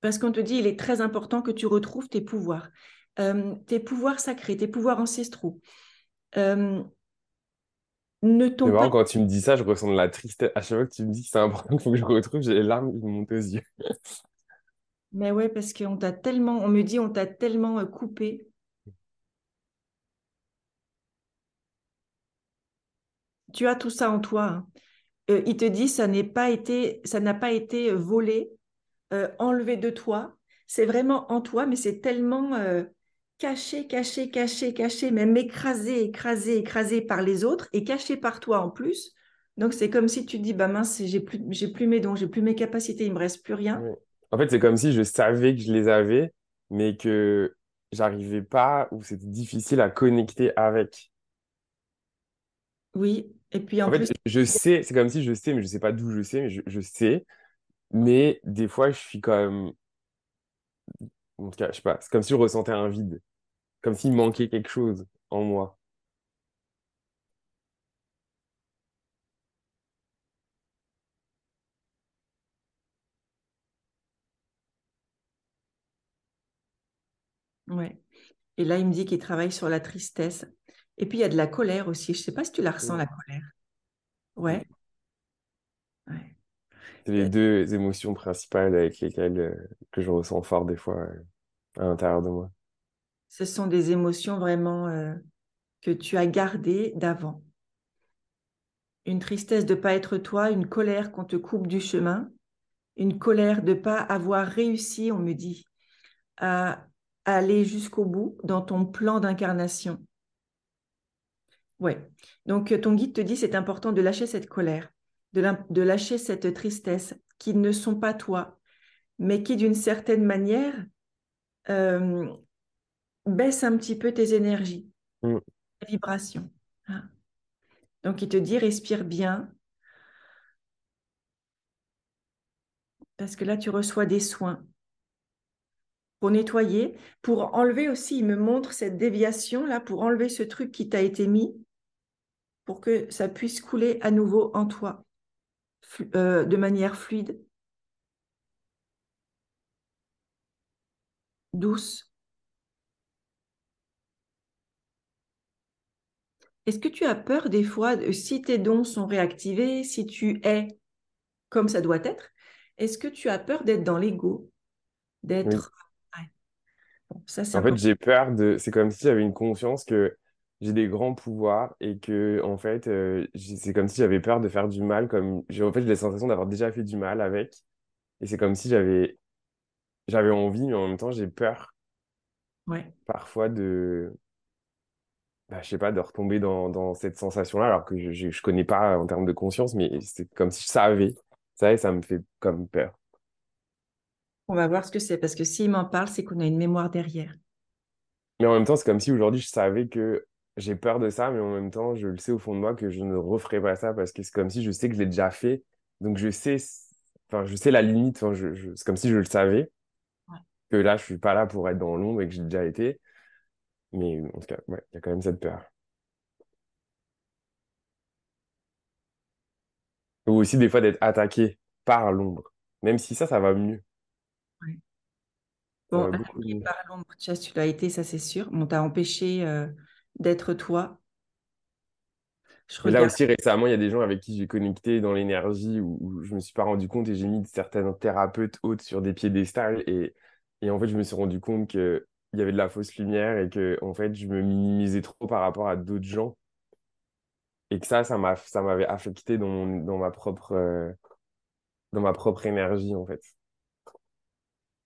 Parce qu'on te dit, il est très important que tu retrouves tes pouvoirs, euh, tes pouvoirs sacrés, tes pouvoirs ancestraux. Euh, ne t'ont pas... quand tu me dis ça, je ressens de la tristesse. À chaque fois que tu me dis que c'est important qu'il faut que je retrouve, j'ai les larmes qui me montent aux yeux. Mais ouais, parce qu'on t'a tellement, on me dit, on t'a tellement euh, coupé. Tu as tout ça en toi. Hein. il te dit, ça n'est pas été, ça n'a pas été volé, euh, enlevé de toi. C'est vraiment en toi, mais c'est tellement euh, caché, caché, caché, caché, même écrasé, écrasé, écrasé par les autres et caché par toi en plus. Donc c'est comme si tu dis, bah mince, j'ai plus, j'ai plus mes dons, j'ai plus mes capacités, il me reste plus rien. En fait, c'est comme si je savais que je les avais, mais que j'arrivais pas ou c'était difficile à connecter avec. Oui, et puis en, en plus... fait, je sais, c'est comme si je sais, mais je sais pas d'où je sais, mais je, je sais, mais des fois, je suis même. En tout cas, je sais pas, c'est comme si je ressentais un vide. Comme s'il manquait quelque chose en moi. Ouais. Et là, il me dit qu'il travaille sur la tristesse. Et puis, il y a de la colère aussi. Je ne sais pas si tu la ressens, la colère. Ouais. Ouais. C'est les deux émotions principales avec lesquelles euh, que je ressens fort des fois euh, à l'intérieur de moi. Ce sont des émotions vraiment euh, que tu as gardées d'avant. Une tristesse de ne pas être toi, une colère qu'on te coupe du chemin, une colère de ne pas avoir réussi, on me dit, à aller jusqu'au bout dans ton plan d'incarnation. Ouais. Donc ton guide te dit c'est important de lâcher cette colère de, lâcher cette tristesse qui ne sont pas toi, mais qui d'une certaine manière euh, baisse un petit peu tes énergies, mm. tes vibrations. Hein. Donc il te dit respire bien. Parce que là, tu reçois des soins pour nettoyer, pour enlever aussi, il me montre cette déviation là, pour enlever ce truc qui t'a été mis, pour que ça puisse couler à nouveau en toi. Euh, de manière fluide. douce. Est-ce que tu as peur des fois, si tes dons sont réactivés, si tu es comme ça doit être, est-ce que tu as peur d'être dans l'ego? D'être. ça, en fait, j'ai peur de. C'est comme si j'avais une conscience que j'ai des grands pouvoirs et que, en fait, euh, c'est comme si j'avais peur de faire du mal. Comme... En fait, j'ai la sensation d'avoir déjà fait du mal avec. Et c'est comme si j'avais j'avais envie, mais en même temps, j'ai peur ouais. parfois de, bah, je sais pas, de retomber dans, dans cette sensation-là, alors que je, je, connais pas en termes de conscience, mais c'est comme si je savais. Ça, et ça me fait comme peur. On va voir ce que c'est, parce que s'il m'en parle, c'est qu'on a une mémoire derrière. Mais en même temps, c'est comme si aujourd'hui, je savais que j'ai peur de ça, mais en même temps, je le sais au fond de moi que je ne referai pas ça, parce que c'est comme si je sais que je l'ai déjà fait. Donc, je sais, enfin, je sais la limite, enfin, je, c'est comme si je le savais que là, je suis pas là pour être dans l'ombre et que j'ai déjà été. Mais en tout cas, il y a quand même cette peur. Ou aussi des fois d'être attaqué par l'ombre. Même si ça, ça va mieux. Bon, attaqué par l'ombre, tu l'as été, ça c'est sûr. On t'a empêché euh, d'être toi. là aussi, récemment, il y a des gens avec qui j'ai connecté dans l'énergie où, où, je me suis pas rendu compte et j'ai mis certains thérapeutes hautes sur des piédestals et et en fait, je me suis rendu compte qu'il y avait de la fausse lumière et que en fait, je me minimisais trop par rapport à d'autres gens. Et que ça, ça m'a, ça m'avait affecté dans, dans, ma propre, euh, dans ma propre énergie, en fait.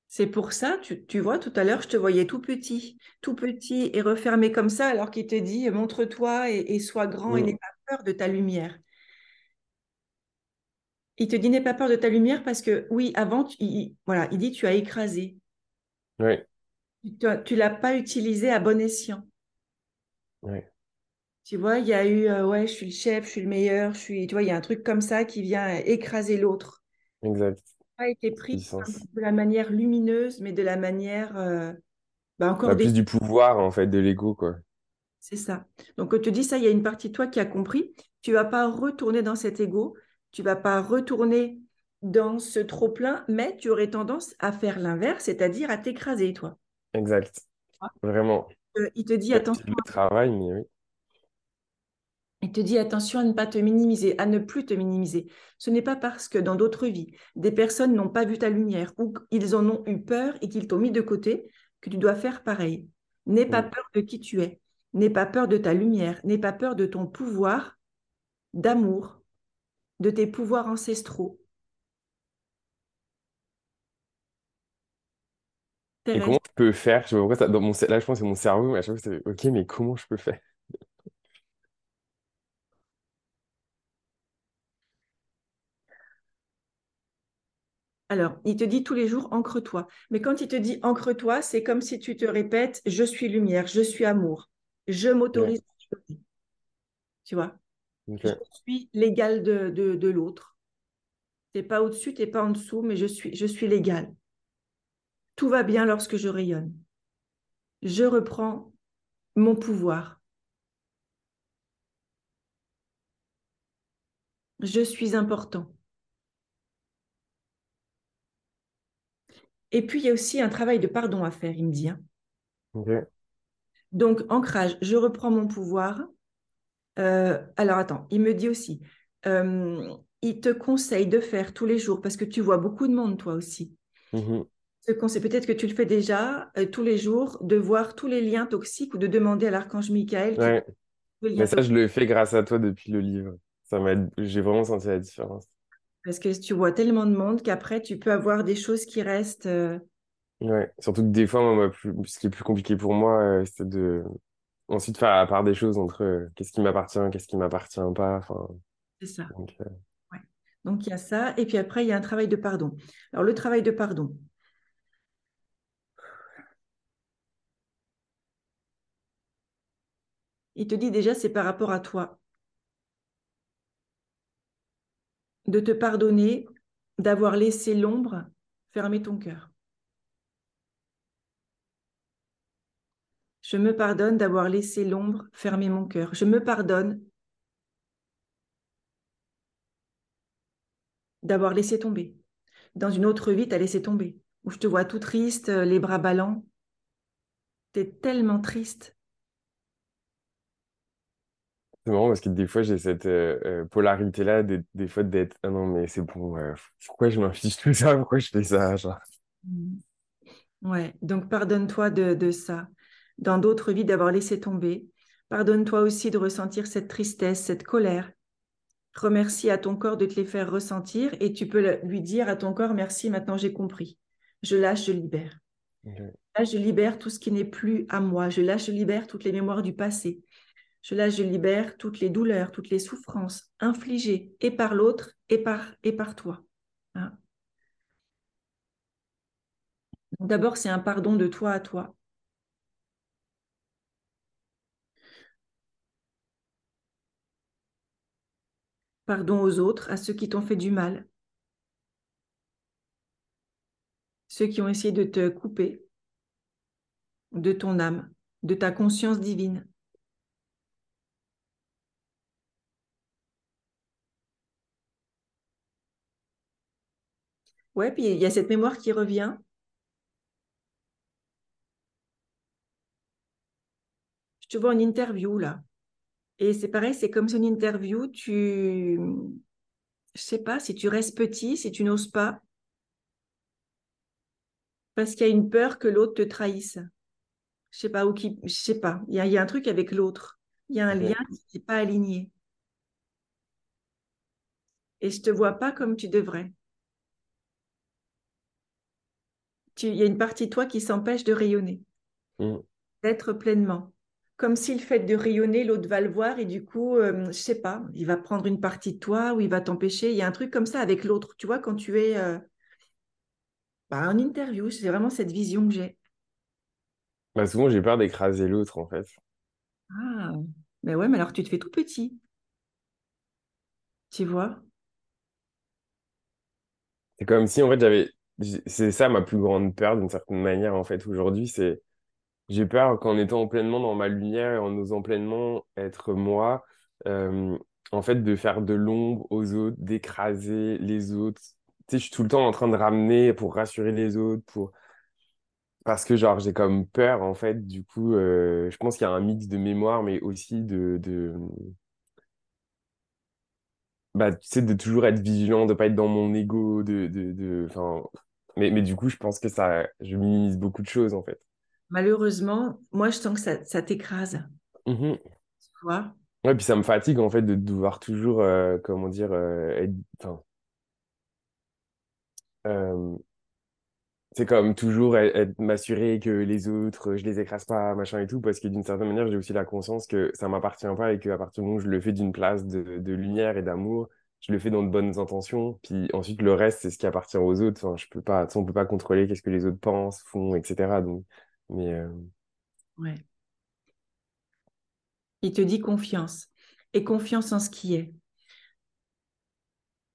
C'est pour ça, tu, tu, vois, tout à l'heure, je te voyais tout petit, tout petit et refermé comme ça, alors qu'il te dit montre-toi et, sois grand et mm. n'aie pas peur de ta lumière. Il te dit n'aie pas peur de ta lumière parce que, oui, avant, il, voilà, il dit tu as écrasé. Oui. Tu ne l'as pas utilisé à bon escient. Tu vois, il y a eu, euh, ouais, je suis le chef, je suis le meilleur, je suis, tu vois, il y a un truc comme ça qui vient écraser l'autre. Exact. Pas été pris de la manière lumineuse, mais de la manière, euh, bah, encore bah, plus du pouvoir en fait de l'ego quoi. C'est ça. Donc quand tu dis ça, il y a une partie de toi qui a compris. Tu vas pas retourner dans cet ego. Tu vas pas retourner dans ce trop-plein, mais tu aurais tendance à faire l'inverse, c'est-à-dire à t'écraser, toi. Exact. Vraiment. Euh, il te dit attention. Le travail, mais oui. Il te dit attention à ne pas te minimiser, à ne plus te minimiser. Ce n'est pas parce que dans d'autres vies, des personnes n'ont pas vu ta lumière ou qu'ils en ont eu peur et qu'ils t'ont mis de côté que tu dois faire pareil. N'aie pas peur de qui tu es. N'aie pas peur de ta lumière. N'aie pas peur de ton pouvoir d'amour, de tes pouvoirs ancestraux. Et comment je peux faire? Je sais pas pourquoi ça, dans mon, là, je pense que c'est mon cerveau, mais à chaque fois, c'est OK, mais comment je peux faire? Alors, il te dit tous les jours, ancre-toi. Mais quand il te dit ancre-toi, c'est comme si tu te répètes, je suis lumière, je suis amour, je m'autorise Tu vois? Je suis l'égal de, de, de l'autre. Tu n'es pas au-dessus, tu n'es pas en dessous, mais je suis, je suis l'égal. Tout va bien lorsque je rayonne. Je reprends mon pouvoir. Je suis important. Et puis, il y a aussi un travail de pardon à faire, il me dit. Hein. Donc, ancrage, je reprends mon pouvoir. Euh, alors, attends, il me dit aussi, euh, il te conseille de faire tous les jours, parce que tu vois beaucoup de monde, toi aussi. Mm-hmm ce peut-être que tu le fais déjà euh, tous les jours, de voir tous les liens toxiques ou de demander à l'archange Michael. Ouais. Mais ça, je le fais grâce à toi depuis le livre. Ça m'a, j'ai vraiment senti la différence. Parce que tu vois tellement de monde qu'après, tu peux avoir des choses qui restent. Euh, ouais, surtout que des fois, moi, ce qui est plus compliqué pour moi, euh, c'est de ensuite faire la part des choses entre qu'est-ce qui m'appartient, qu'est-ce qui m'appartient pas. C'est ça. Donc, ouais. donc, il y a ça. Et puis après, il y a un travail de pardon. Alors, le travail de pardon, Il te dit déjà, c'est par rapport à toi. De te pardonner d'avoir laissé l'ombre fermer ton cœur. Je me pardonne d'avoir laissé l'ombre fermer mon cœur. Je me pardonne d'avoir laissé tomber. Dans une autre vie, tu as laissé tomber. Où je te vois tout triste, les bras ballants. Tu es tellement triste. C'est marrant parce que des fois, j'ai cette euh, euh, polarité-là, des, des fois d'être Ah non, mais c'est bon, euh, pourquoi je m'inflige tout ça? Pourquoi je fais ça? Genre? Mm. Ouais, donc pardonne-toi de, de ça. Dans d'autres vies, d'avoir laissé tomber. Pardonne-toi aussi de ressentir cette tristesse, cette colère. Remercie à ton corps de te les faire ressentir et tu peux lui dire à ton corps merci, maintenant j'ai compris. Je lâche, je libère. Là, je libère tout ce qui n'est plus à moi. Je lâche, je libère toutes les mémoires du passé. Lâche, je libère toutes les douleurs, toutes les souffrances infligées et par l'autre et par, et par toi. Hein. D'abord, c'est un pardon de toi à toi. Pardon aux autres, à ceux qui t'ont fait du mal, ceux qui ont essayé de te couper de ton âme, de ta conscience divine. Ouais, puis il y a cette mémoire qui revient. Je te vois en interview là. Et c'est pareil, c'est comme si interview, tu... Je sais pas, si tu restes petit, si tu n'oses pas, parce qu'il y a une peur que l'autre te trahisse. Je sais pas, ou qui... Je sais pas, il y a, il y a un truc avec l'autre. Il y a un lien qui n'est pas aligné. Et je te vois pas comme tu devrais. Tu- Il y a une partie de toi qui s'empêche de rayonner. Mm. d'être pleinement. Comme si le fait de rayonner, l'autre va le voir et du coup, euh, je sais pas, il va prendre une partie de toi ou il va t'empêcher. Il y a un truc comme ça avec l'autre. Tu vois, quand tu es euh, bah, en interview, c'est vraiment cette vision que j'ai. Bah, souvent, j'ai peur d'écraser l'autre, en fait. Ah, mais ouais, mais alors tu te fais tout petit. Tu vois? C'est comme si, en fait, j'avais. C'est ça ma plus grande peur, d'une certaine manière, en fait, aujourd'hui. C'est. J'ai peur qu'en étant pleinement dans ma lumière et en osant pleinement être moi, en fait, de faire de l'ombre aux autres, d'écraser les autres. Tu sais, je suis tout le temps en train de ramener pour rassurer les autres, pour. Parce que, genre, j'ai comme peur, en fait, du coup, je pense qu'il y a un mix de mémoire, mais aussi de, bah, tu sais, de toujours être vigilant, de pas être dans mon ego, de, de, de, mais, mais du coup, je pense que ça, je minimise beaucoup de choses, en fait. Malheureusement, moi, je sens que ça, ça t'écrase. Mhm. Tu vois? Ouais, puis ça me fatigue, en fait, de devoir toujours, euh, comment dire, euh, être, euh, c'est comme toujours m'assurer que les autres, je les écrase pas, machin et tout, parce que d'une certaine manière, j'ai aussi la conscience que ça m'appartient pas et qu'à partir du moment où je le fais d'une place de, lumière et d'amour, je le fais dans de bonnes intentions, puis ensuite le reste, c'est ce qui appartient aux autres. Enfin, je peux pas, on peut pas contrôler qu'est-ce que les autres pensent, font, etc. Donc, mais euh, Ouais. Il te dit confiance et confiance en ce qui est.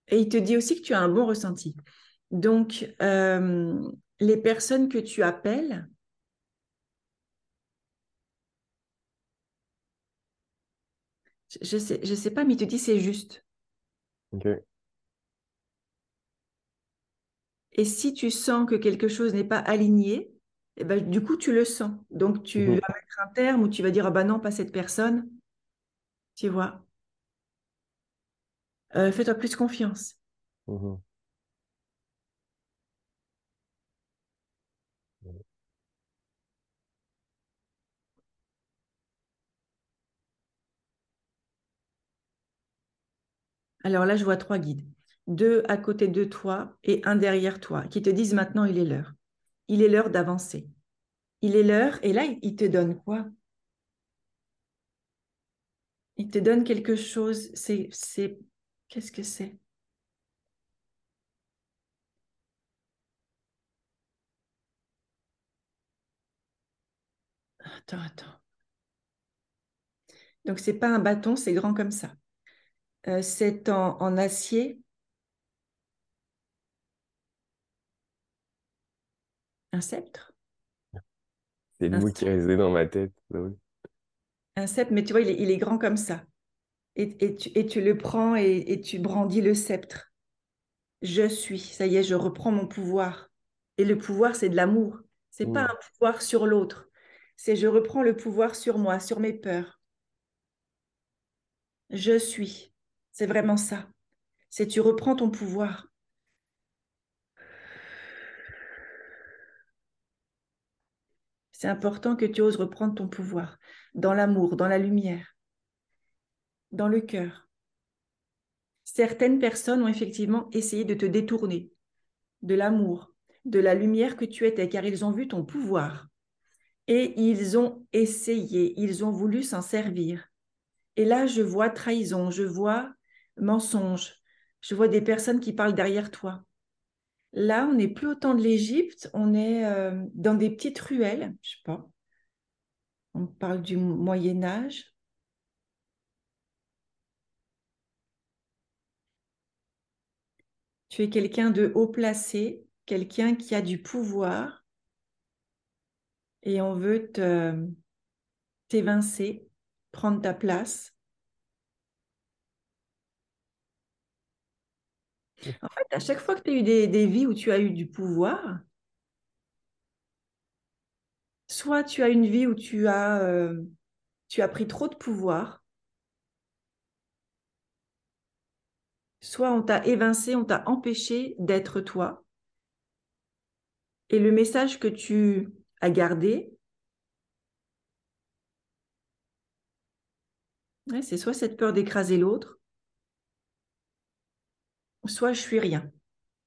Et il te dit aussi que tu as un bon ressenti. Donc, euh, les personnes que tu appelles, je ne sais, je sais pas, mais il te dit c'est juste. Et si tu sens que quelque chose n'est pas aligné, eh ben, du coup, tu le sens. Donc, tu Mhm. vas mettre un terme ou tu vas dire, ah bah non, pas cette personne. Tu vois. Euh, fais-toi plus confiance. Mhm. Alors là, je vois trois guides. Deux à côté de toi et un derrière toi qui te disent maintenant, il est l'heure. Il est l'heure d'avancer. Il est l'heure. Et là, il te donne quoi? Il te donne quelque chose. C'est, c'est, qu'est-ce que c'est? Attends, attends. Donc, c'est pas un bâton, c'est grand comme ça. Euh, c'est en, en acier. Un sceptre C'est le mot qui est resté dans ma tête. Un sceptre, mais tu vois, il est, il est grand comme ça. Et, et tu, et tu le prends et, et tu brandis le sceptre. Je suis, ça y est, je reprends mon pouvoir. Et le pouvoir, c'est de l'amour. C'est pas Mhm. un pouvoir sur l'autre. c'est je reprends le pouvoir sur moi, sur mes peurs. Je suis. C'est vraiment ça. C'est tu reprends ton pouvoir. C'est important que tu oses reprendre ton pouvoir dans l'amour, dans la lumière, dans le cœur. Certaines personnes ont effectivement essayé de te détourner de l'amour, de la lumière que tu étais, car ils ont vu ton pouvoir. Et ils ont essayé, ils ont voulu s'en servir. Et là, je vois trahison, je vois mensonge, je vois des personnes qui parlent derrière toi. Là, on n'est plus au temps de l'Égypte, on est euh, dans des petites ruelles, je sais pas. On parle du Moyen Âge. Tu es quelqu'un de haut placé, quelqu'un qui a du pouvoir et on veut t'évincer, prendre ta place. En fait, à chaque fois que tu as eu des, vies où tu as eu du pouvoir, soit tu as une vie où tu as, euh, tu as pris trop de pouvoir, soit on t'a évincé, on t'a empêché d'être toi. Et le message que tu as gardé, c'est soit cette peur d'écraser l'autre, soit je suis rien.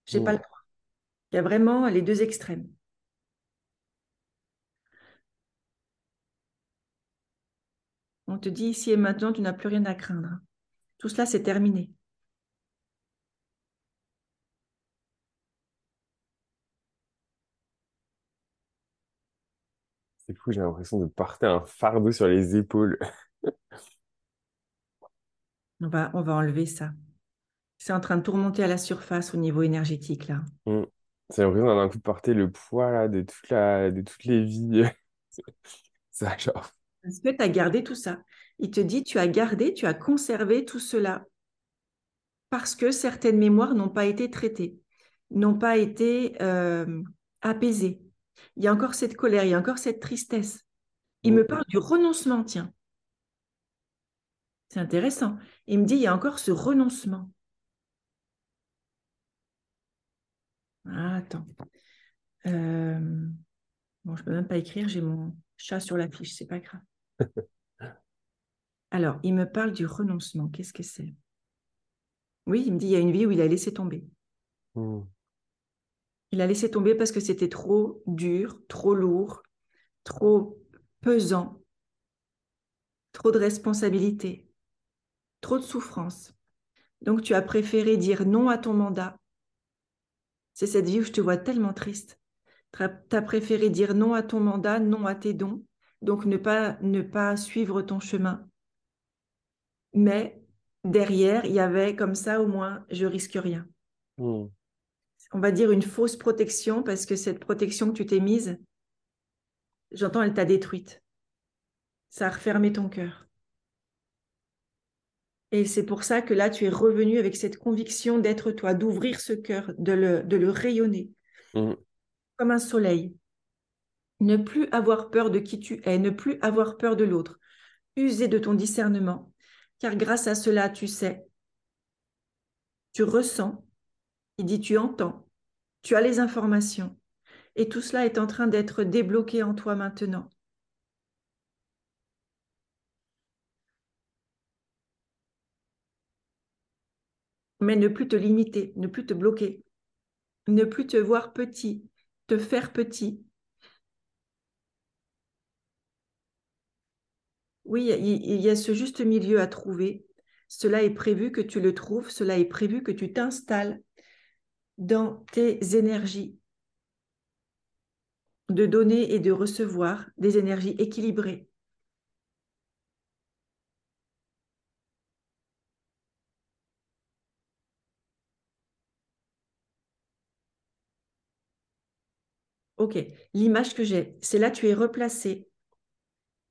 Je n'ai pas le droit. Il y a vraiment les deux extrêmes. On te dit ici et maintenant, tu n'as plus rien à craindre. Tout cela, c'est terminé. C'est fou, j'ai l'impression de porter un fardeau sur les épaules. on, va, on va enlever ça. C'est en train de tout remonter à la surface au niveau énergétique, là. Mm. C'est l'impression d'un coup de porter le poids là, de, toute la, de toutes les vies. ça, genre. Parce que tu as gardé tout ça. Il te dit, tu as gardé, tu as conservé tout cela parce que certaines mémoires n'ont pas été traitées, n'ont pas été euh, apaisées. Il y a encore cette colère, il y a encore cette tristesse. Il me mm. parle du renoncement, tiens. C'est intéressant. Il me dit, il y a encore ce renoncement. Ah, attends. Euh, bon, je ne peux même pas écrire, j'ai mon chat sur la fiche, c'est pas grave. Alors, il me parle du renoncement. Qu'est-ce que c'est? Oui, il me dit, il y a une vie où il a laissé tomber. Mm. Il a laissé tomber parce que c'était trop dur, trop lourd, trop pesant, trop de responsabilités, trop de souffrance. Donc tu as préféré dire non à ton mandat c'est cette vie où je te vois tellement triste. Tu as préféré dire non à ton mandat, non à tes dons, donc ne pas, ne pas suivre ton chemin. Mais derrière, il y avait comme ça, au moins, je risque rien. Hmm. On va dire une fausse protection parce que cette protection que tu t'es mise, j'entends, elle t'a détruite. Ça a refermé ton cœur. Et c'est pour ça que là, tu es revenu avec cette conviction d'être toi, d'ouvrir ce cœur, de le, de le rayonner mmh. comme un soleil. Ne plus avoir peur de qui tu es, ne plus avoir peur de l'autre. User de ton discernement, car grâce à cela, tu sais, tu ressens, il dit tu entends, tu as les informations, et tout cela est en train d'être débloqué en toi maintenant. Mais ne plus te limiter, ne plus te bloquer, ne plus te voir petit, te faire petit. Oui, il y a ce juste milieu à trouver. Cela est prévu que tu le trouves, cela est prévu que tu t'installes dans tes énergies de donner et de recevoir des énergies équilibrées. Ok, l'image que j'ai, c'est là, tu es replacé.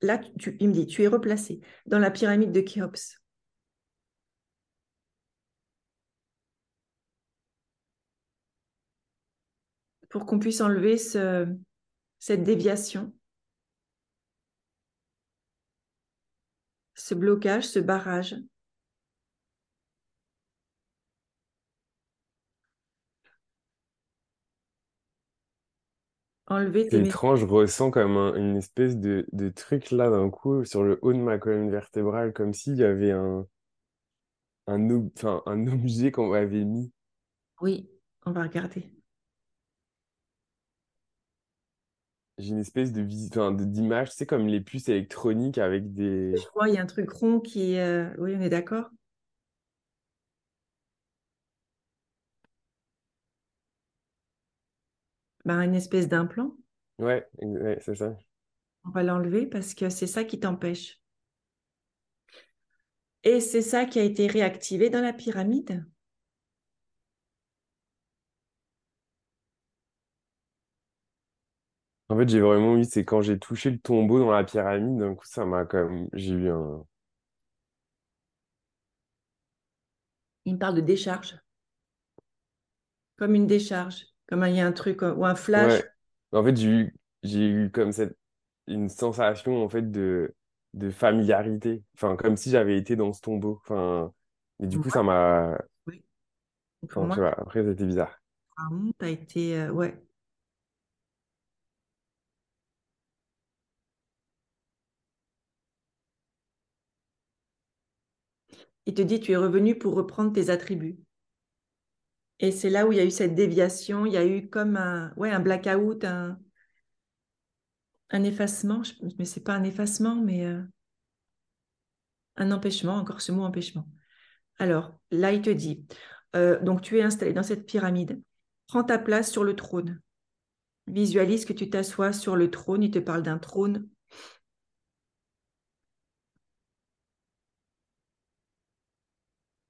Là, tu, il me dit, tu es replacé dans la pyramide de Khéops. Pour qu'on puisse enlever cette déviation, ce blocage, ce barrage. Enlever C'est étrange, je ressens comme une espèce de, de truc là d'un coup sur le haut de ma colonne vertébrale, comme s'il y avait un, un, un objet qu'on m'avait mis. Oui, on va regarder. J'ai une espèce de d'image, c'est comme les puces électroniques avec des. Je crois, il y a un truc rond qui. Euh, oui, on est d'accord? Ben, une espèce d'implant. Ouais, c'est ça. On va l'enlever parce que c'est ça qui t'empêche. Et c'est ça qui a été réactivé dans la pyramide. En fait, j'ai vraiment eu, c'est quand j'ai touché le tombeau dans la pyramide, d'un coup, ça m'a quand même. J'ai eu un. Il me parle de décharge. Comme une décharge. Comme il y a un truc euh, ou un flash. En fait, j'ai eu, j'ai eu comme cette une sensation en fait de, de familiarité. Enfin, comme si j'avais été dans ce tombeau. Enfin, et du coup, ça m'a. Oui. après, c'était bizarre. Été. Euh, ouais. Il te dit, tu es revenu pour reprendre tes attributs. Et c'est là où il y a eu cette déviation, il y a eu comme un, blackout, un, effacement, mais c'est pas un effacement, mais euh, un empêchement, encore ce mot empêchement. Alors, là, il te dit, euh, donc tu es installé dans cette pyramide, prends ta place sur le trône. Visualise que tu t'assois sur le trône, il te parle d'un trône.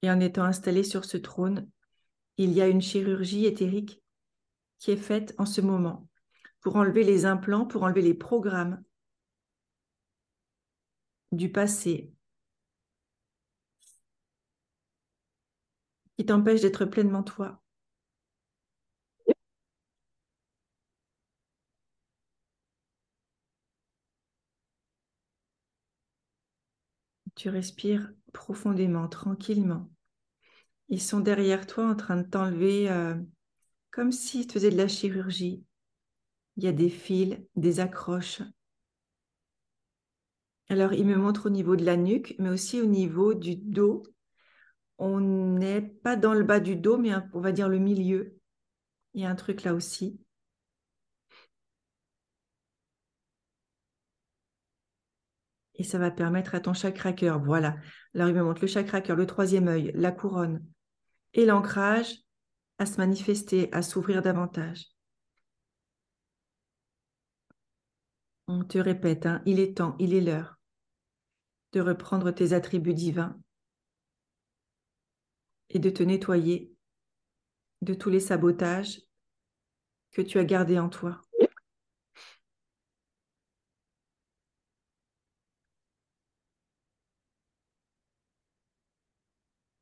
Et en étant installé sur ce trône, il y a une chirurgie éthérique qui est faite en ce moment pour enlever les implants, pour enlever les programmes du passé qui t'empêchent d'être pleinement toi. Tu respires profondément, tranquillement. Ils sont derrière toi en train de t'enlever euh, comme s'ils te faisaient de la chirurgie. Il y a des fils, des accroches. Alors, il me montre au niveau de la nuque, mais aussi au niveau du dos. On n'est pas dans le bas du dos, mais on va dire le milieu. Il y a un truc là aussi. Et ça va permettre à ton chakra cœur, voilà. Alors il me montre le chakra cœur, le troisième œil, la couronne et l'ancrage à se manifester, à s'ouvrir davantage. On te répète, hein, il est temps, il est l'heure de reprendre tes attributs divins et de te nettoyer de tous les sabotages que tu as gardés en toi.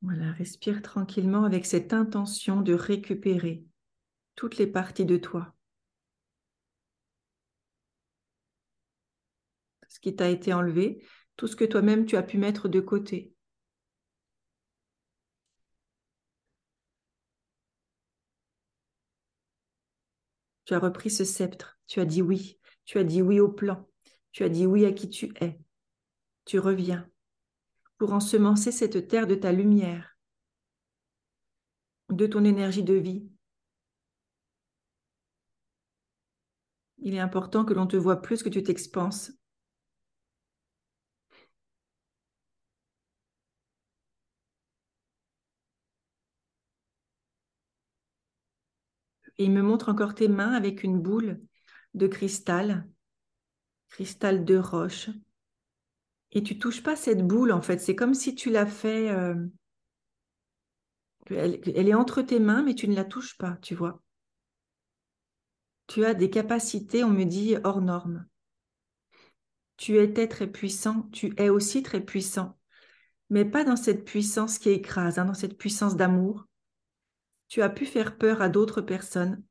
Voilà, respire tranquillement avec cette intention de récupérer toutes les parties de toi. Ce qui t'a été enlevé, tout ce que toi-même tu as pu mettre de côté. Tu as repris ce sceptre, tu as dit oui, tu as dit oui au plan, tu as dit oui à qui tu es. Tu reviens pour ensemencer cette terre de ta lumière, de ton énergie de vie. Il est important que l'on te voit plus que tu t'expanses. Il me montre encore tes mains avec une boule de cristal, cristal de roche, et tu touches pas cette boule en fait. C'est comme si tu l'as fait. Euh, elle, est entre tes mains, mais tu ne la touches pas, tu vois. Tu as des capacités, on me dit, hors normes. Tu étais très puissant, tu es aussi très puissant, mais pas dans cette puissance qui écrase, hein, dans cette puissance d'amour. Tu as pu faire peur à d'autres personnes.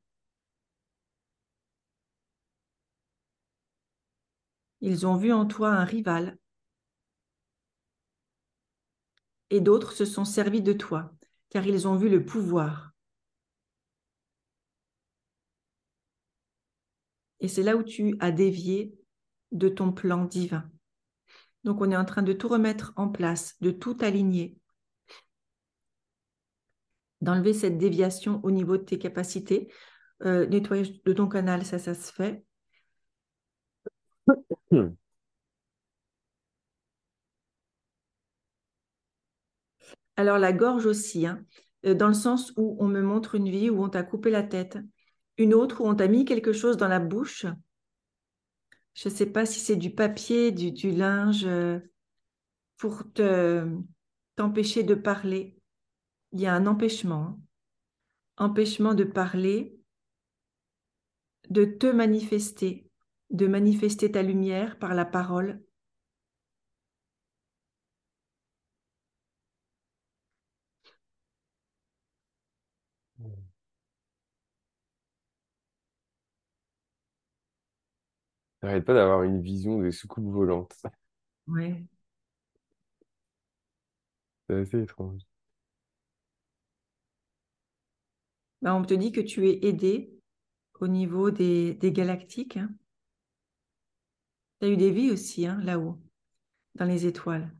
Ils ont vu en toi un rival, et d'autres se sont servis de toi, car ils ont vu le pouvoir. Et c'est là où tu as dévié de ton plan divin. Donc on est en train de tout remettre en place, de tout aligner, d'enlever cette déviation au niveau de tes capacités. Euh, nettoyage de ton canal, ça, ça se fait. Alors la gorge aussi, hein, euh, dans le sens où on me montre une vie où on t'a coupé la tête, une autre où on t'a mis quelque chose dans la bouche. Je ne sais pas si c'est du papier, du, linge, euh, pour te t'empêcher de parler. Il y a un empêchement. Hein. Empêchement de parler, de te manifester, de manifester ta lumière par la parole, J'arrête pas d'avoir une vision de soucoupe volante. Ouais. C'est assez étrange. Bah, on te dit que tu es aidé au niveau des, galactiques. Hein. Tu as eu des vies aussi hein, là-haut, dans les étoiles.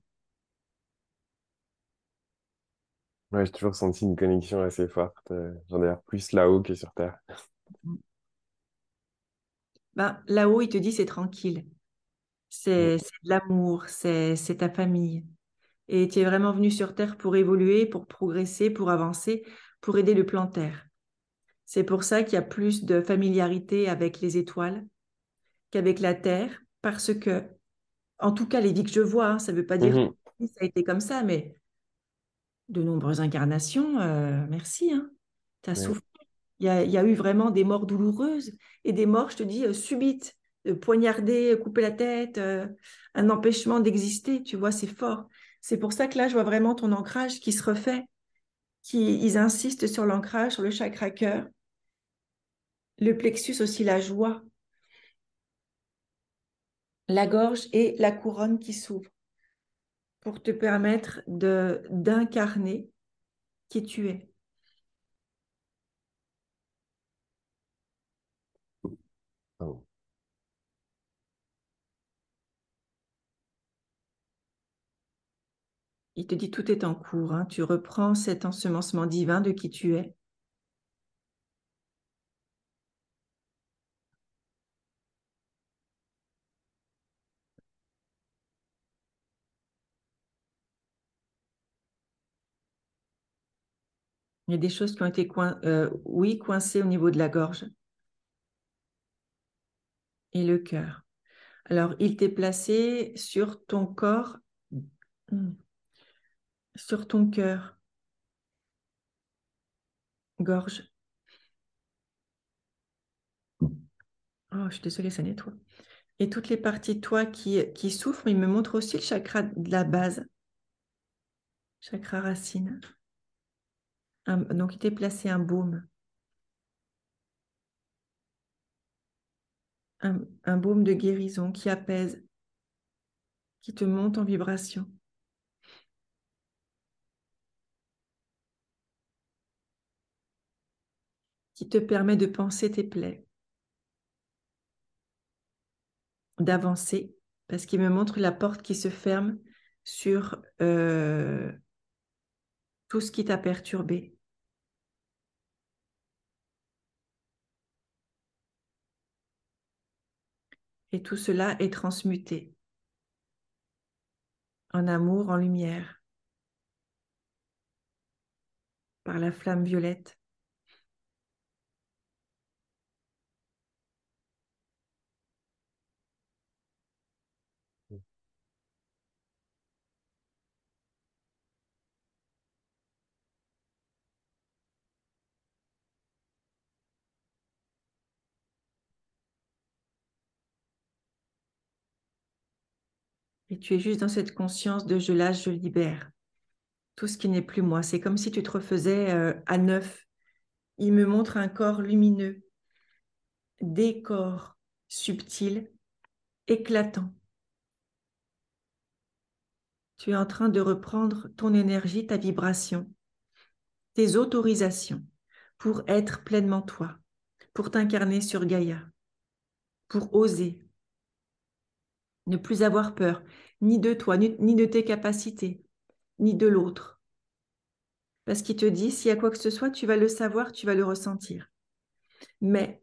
Ouais, j'ai toujours senti une connexion assez forte. Euh, j'en ai plus là-haut que sur Terre. Ben, là-haut, il te dit c'est tranquille. C'est de l'amour, c'est ta famille. Et tu es vraiment venu sur Terre pour évoluer, pour progresser, pour avancer, pour aider le plan Terre. C'est pour ça qu'il y a plus de familiarité avec les étoiles qu'avec la Terre, parce que, en tout cas, les vies que je vois, hein, ça ne veut pas dire mmh que ça a été comme ça, mais de nombreuses incarnations, euh, merci. Hein. Tu as souffert il y, a, eu vraiment des morts douloureuses et des morts, je te dis, euh, subites, euh, poignarder, couper la tête, euh, un empêchement d'exister, tu vois, c'est fort. C'est pour ça que là, je vois vraiment ton ancrage qui se refait, qui, ils insistent sur l'ancrage, sur le chakra cœur, le plexus aussi, la joie, la gorge et la couronne qui s'ouvre pour te permettre d'incarner qui tu es. Il te dit tout est en cours. Hein. Tu reprends cet ensemencement divin de qui tu es. Il y a des choses qui ont été euh, oui, coincées au niveau de la gorge et le cœur. Alors, il t'est placé sur ton corps, sur ton cœur, gorge. Oh, je suis désolée, ça nettoie. Et toutes les parties de toi qui, qui souffrent, il me montre aussi le chakra de la base, chakra racine. donc, il t'est placé un baume. Un, baume de guérison qui apaise, qui te monte en vibration. qui te permet de penser tes plaies, d'avancer, parce qu'il me montre la porte qui se ferme sur euh, tout ce qui t'a perturbé. Et tout cela est transmuté en amour, en lumière, par la flamme violette. Et tu es juste dans cette conscience de je lâche, je libère. Tout ce qui n'est plus moi. C'est comme si tu te refaisais euh, à neuf. Il me montre un corps lumineux, des corps subtils, éclatants. Tu es en train de reprendre ton énergie, ta vibration, tes autorisations pour être pleinement toi, pour t'incarner sur Gaïa, pour oser, ne plus avoir peur, ni de toi, ni de tes capacités, ni de l'autre. Parce qu'il te dit, s'il y a quoi que ce soit, tu vas le savoir, tu vas le ressentir. Mais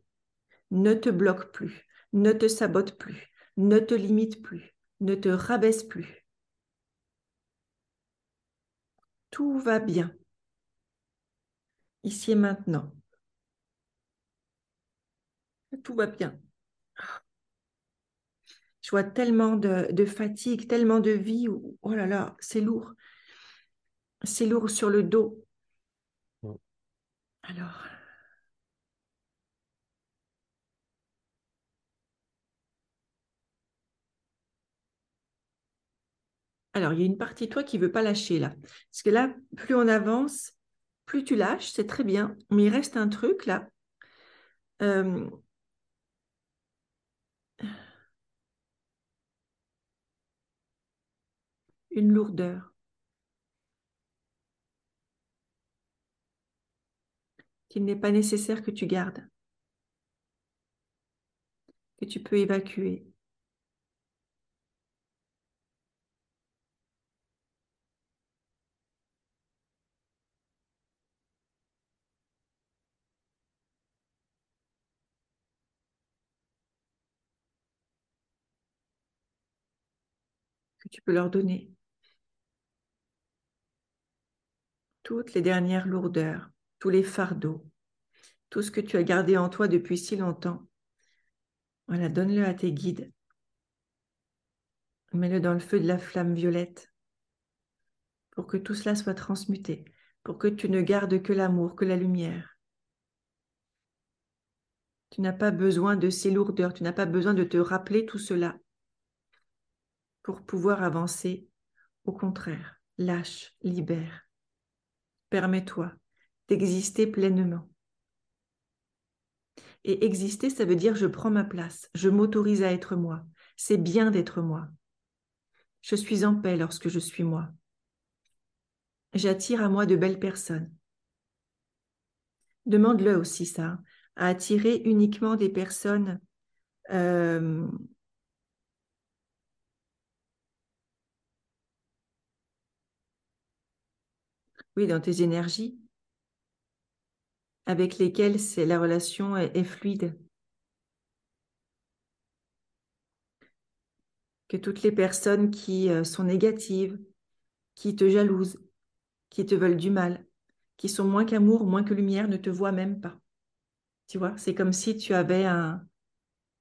ne te bloque plus, ne te sabote plus, ne te limite plus, ne te rabaisse plus. Tout va bien. Ici et maintenant. Tout va bien. Je vois tellement de, fatigue, tellement de vie. oh là là, c'est lourd. C'est lourd sur le dos. Alors. Alors, il y a une partie de toi qui ne veut pas lâcher là. Parce que là, plus on avance, plus tu lâches, c'est très bien. Mais il reste un truc là. Euh, une lourdeur. qu'il n'est pas nécessaire que tu gardes, que tu peux évacuer. que tu peux leur donner. Toutes les dernières lourdeurs, tous les fardeaux, tout ce que tu as gardé en toi depuis si longtemps. Voilà, donne-le à tes guides. Mets-le dans le feu de la flamme violette pour que tout cela soit transmuté, pour que tu ne gardes que l'amour, que la lumière. Tu n'as pas besoin de ces lourdeurs, tu n'as pas besoin de te rappeler tout cela pour pouvoir avancer. Au contraire, lâche, libère. Permets-toi d'exister pleinement. Et exister, ça veut dire je prends ma place, je m'autorise à être moi. C'est bien d'être moi. Je suis en paix lorsque je suis moi. J'attire à moi de belles personnes. Demande-le aussi ça, à attirer uniquement des personnes euh, oui, dans tes énergies, avec lesquels la relation est, fluide. Que toutes les personnes qui euh, sont négatives, qui te jalousent, qui te veulent du mal, qui sont moins qu'amour, moins que lumière, ne te voient même pas. Tu vois, c'est comme si tu avais un,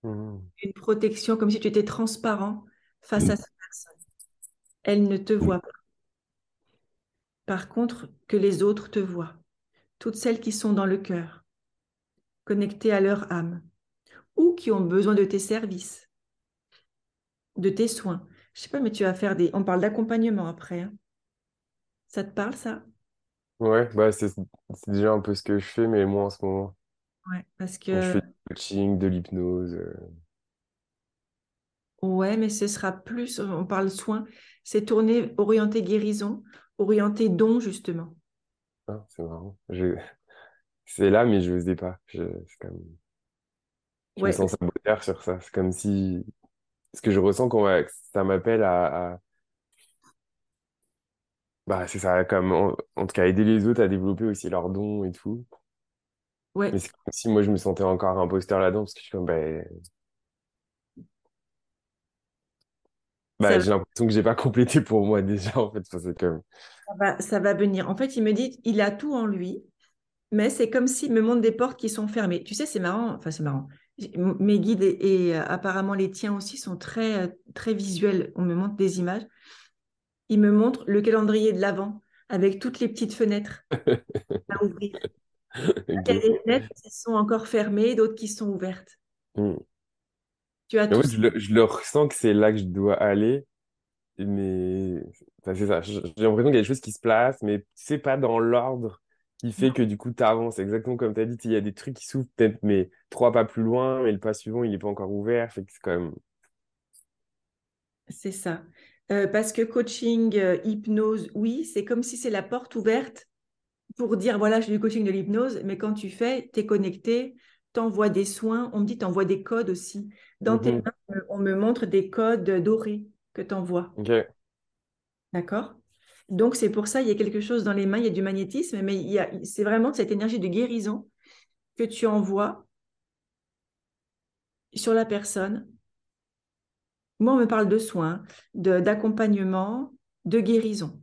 mmh. une protection, comme si tu étais transparent face à cette personne. Elle ne te voit pas. Par contre, que les autres te voient toutes celles qui sont dans le cœur, connectées à leur âme, ou qui ont besoin de tes services, de tes soins. Je sais pas, mais tu vas faire des. On parle d'accompagnement après. Hein. Ça te parle, ça? Ouais, bah c'est déjà un peu ce que je fais, mais moi en ce moment. Ouais, parce je fais du coaching, de l'hypnose. Euh. Ouais, mais ce sera plus, on parle soin, c'est tourné, orienté guérison, orienté don, justement. Ah, c'est marrant. C'est là, mais je n'osais pas. Je, comme... je me sens saboteur sur ça. C'est comme si. Ce que je ressens quand ça m'appelle à, Bah, c'est ça, comme en, tout cas aider les autres à développer aussi leurs dons et tout. Ouais. Mais c'est comme si moi je me sentais encore imposteur là-dedans parce que je suis comme, bah, bah j'ai l'impression que j'ai pas complété pour moi déjà en fait. Comme ça va, venir. En fait, il me dit, il a tout en lui, mais c'est comme s'il me montre des portes qui sont fermées. Tu sais, c'est marrant. Enfin, c'est marrant. Mes guides et, euh, apparemment les tiens aussi sont très, euh, très visuels. On me montre des images. Il me montre le calendrier de l'Avent avec toutes les petites fenêtres à ouvrir. Il y a des fenêtres qui sont encore fermées, d'autres qui sont ouvertes. Hmm. Tu as tout je, le, je le ressens que c'est là que je dois aller, mais c'est ça. J'ai l'impression qu'il y a des choses qui se placent, mais c'est pas dans l'ordre qui fait que du coup, tu avances. Exactement comme tu as dit, il y a des trucs qui s'ouvrent peut-être, mais trois pas plus loin, mais le pas suivant, il n'est pas encore ouvert. Fait que c'est quand même. C'est ça. Euh, parce que coaching, euh, hypnose, oui, c'est comme si c'est la porte ouverte pour dire voilà, je fais du coaching de l'hypnose, mais quand tu fais, tu es connecté, tu envoies des soins, on me dit tu envoies des codes aussi. Dans tes Mhm. mains, euh, on me montre des codes dorés que tu envoies. Ok. D'accord? Donc, c'est pour ça, il y a quelque chose dans les mains, il y a du magnétisme, mais c'est vraiment cette énergie de guérison que tu envoies sur la personne. Moi, on me parle de soins, d'accompagnement, de guérison.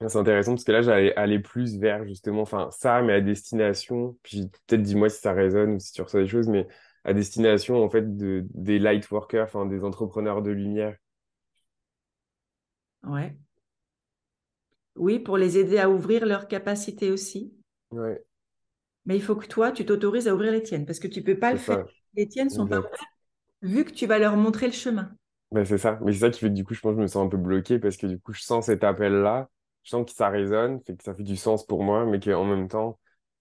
C'est intéressant parce que là, j'allais aller plus vers justement, enfin, ça, mais à destination, puis peut-être dis-moi si ça résonne ou si tu reçois des choses, mais à destination, en fait, de, des light workers, enfin, des entrepreneurs de lumière. Ouais. Oui, pour les aider à ouvrir leurs capacités aussi. Ouais, Mais il faut que toi, tu t'autorises à ouvrir les tiennes parce que tu ne peux pas le faire. Les tiennes sont pas ouvertes, vu que tu vas leur montrer le chemin. Ben, c'est ça. Mais c'est ça qui fait que du coup, je pense que je me sens un peu bloqué parce que du coup, je sens cet appel-là, je sens que ça résonne, fait que ça fait du sens pour moi, mais qu'en même temps,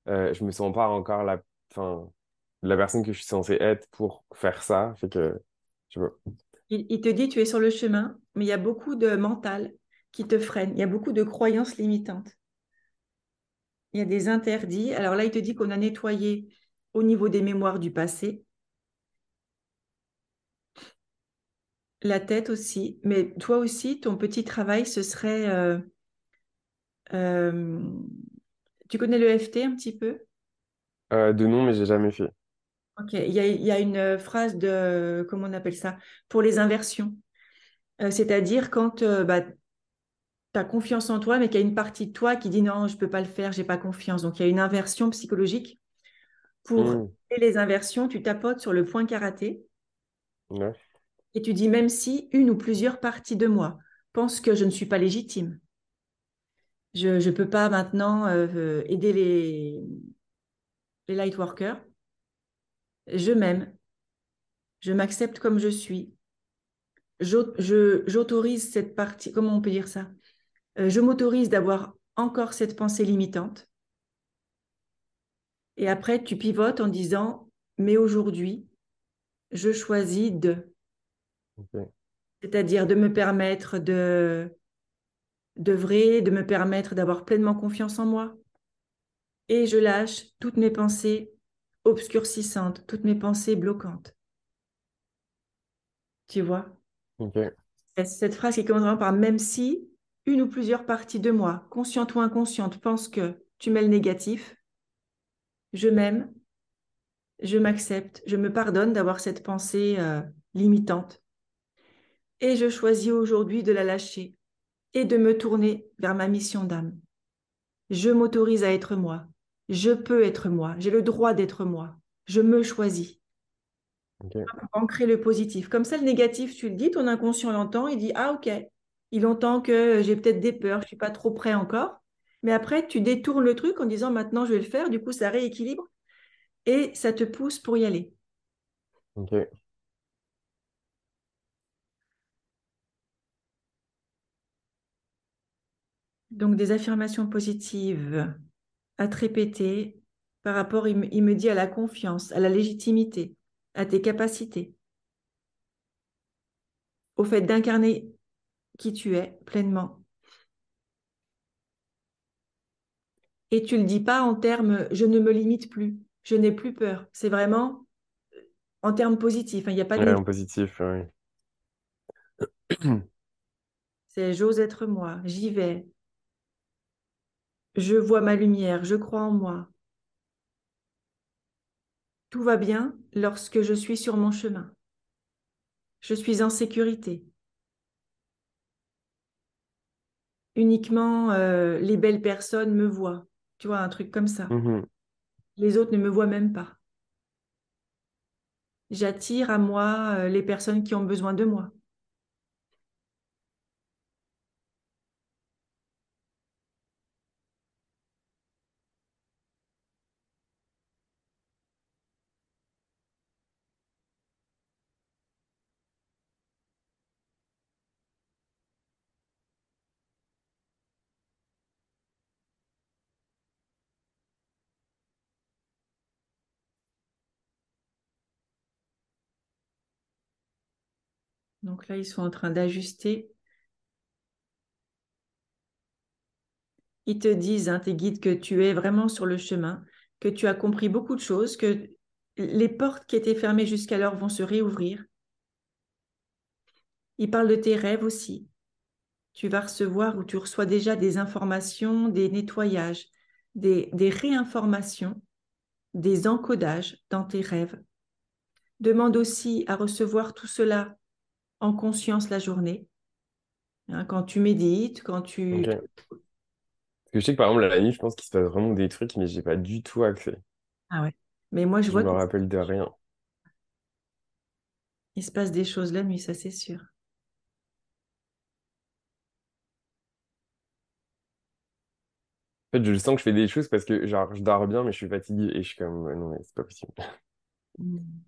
euh, je me sens pas encore la, enfin, la personne que je suis censée être pour faire ça. Fait que, il te dit tu es sur le chemin, mais il y a beaucoup de mental qui te freine. Il y a beaucoup de croyances limitantes. Il y a des interdits. Alors là, il te dit qu'on a nettoyé au niveau des mémoires du passé, la tête aussi. Mais toi aussi, ton petit travail, ce serait... euh, euh, tu connais le FT un petit peu? Euh, de nom, mais j'ai jamais fait. Ok, il y a, il y a une phrase de, comment on appelle ça? Pour les inversions. Euh, c'est-à-dire quand euh, bah, tu as confiance en toi, mais qu'il y a une partie de toi qui dit non, je ne peux pas le faire, j'ai pas confiance. Donc il y a une inversion psychologique. Pour Hmm, les inversions, tu tapotes sur le point karaté ouais, et tu dis même si une ou plusieurs parties de moi pensent que je ne suis pas légitime, je ne peux pas maintenant euh, euh, aider les, les light workers, je m'aime, je m'accepte comme je suis, j'autorise cette partie, comment on peut dire ça? Euh, je m'autorise d'avoir encore cette pensée limitante. Et après, tu pivotes en disant, mais aujourd'hui, je choisis de, c'est-à-dire de me permettre de d'œuvrer, de me permettre d'avoir pleinement confiance en moi. Et je lâche toutes mes pensées obscurcissantes, toutes mes pensées bloquantes. Tu vois? Cette phrase qui commence vraiment par même si une ou plusieurs parties de moi, consciente ou inconsciente, pensent que tu mets le négatif, je m'aime, je m'accepte, je me pardonne d'avoir cette pensée euh, limitante. Et je choisis aujourd'hui de la lâcher et de me tourner vers ma mission d'âme. Je m'autorise à être moi. Je peux être moi. J'ai le droit d'être moi. Je me choisis. ok, Pour ancrer le positif. Comme ça, le négatif, tu le dis, ton inconscient l'entend, il dit Ah, ok. Il entend que j'ai peut-être des peurs, je ne suis pas trop prêt encore. Mais après, tu détournes le truc en disant Maintenant, je vais le faire. Du coup, ça rééquilibre et ça te pousse pour y aller. ok. Donc, des affirmations positives à te répéter par rapport, il me, il me dit, à la confiance, à la légitimité, à tes capacités, au fait d'incarner qui tu es pleinement. Et tu le dis pas en termes je ne me limite plus, je n'ai plus peur. C'est vraiment en termes positifs. hein, Il n'y a pas de Ouais, négatif. en positif, ouais. C'est j'ose être moi, j'y vais, je vois ma lumière, je crois en moi. Tout va bien lorsque je suis sur mon chemin. Je suis en sécurité. Uniquement euh, les belles personnes me voient. Tu vois, un truc comme ça. Mhm, Les autres ne me voient même pas. J'attire à moi euh, les personnes qui ont besoin de moi. Donc là, ils sont en train d'ajuster. Ils te disent, hein, tes guides, que tu es vraiment sur le chemin, que tu as compris beaucoup de choses, que les portes qui étaient fermées jusqu'alors vont se réouvrir. Ils parlent de tes rêves aussi. Tu vas recevoir ou tu reçois déjà des informations, des nettoyages, des, des réinformations, des encodages dans tes rêves. Demande aussi à recevoir tout cela en conscience la journée. Hein, quand tu médites, quand tu... Parce que je sais que par exemple, la nuit, je pense qu'il se passe vraiment des trucs, mais j'ai pas du tout accès. Ah ouais. Mais moi, je Je vois me qu'il rappelle de rien. se passe des choses la nuit, ça c'est sûr. En fait, je sens que je fais des choses parce que genre, je dors bien, mais je suis fatigué et je suis comme, non, mais c'est pas possible. Mm.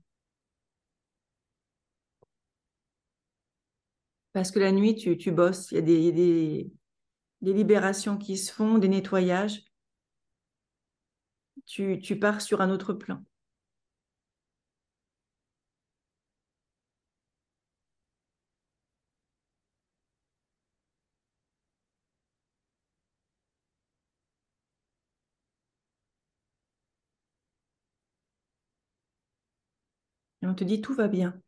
Parce que la nuit, tu, tu bosses, il y a des, libérations qui se font, des nettoyages. Tu, tu pars sur un autre plan. On te dit tout va bien.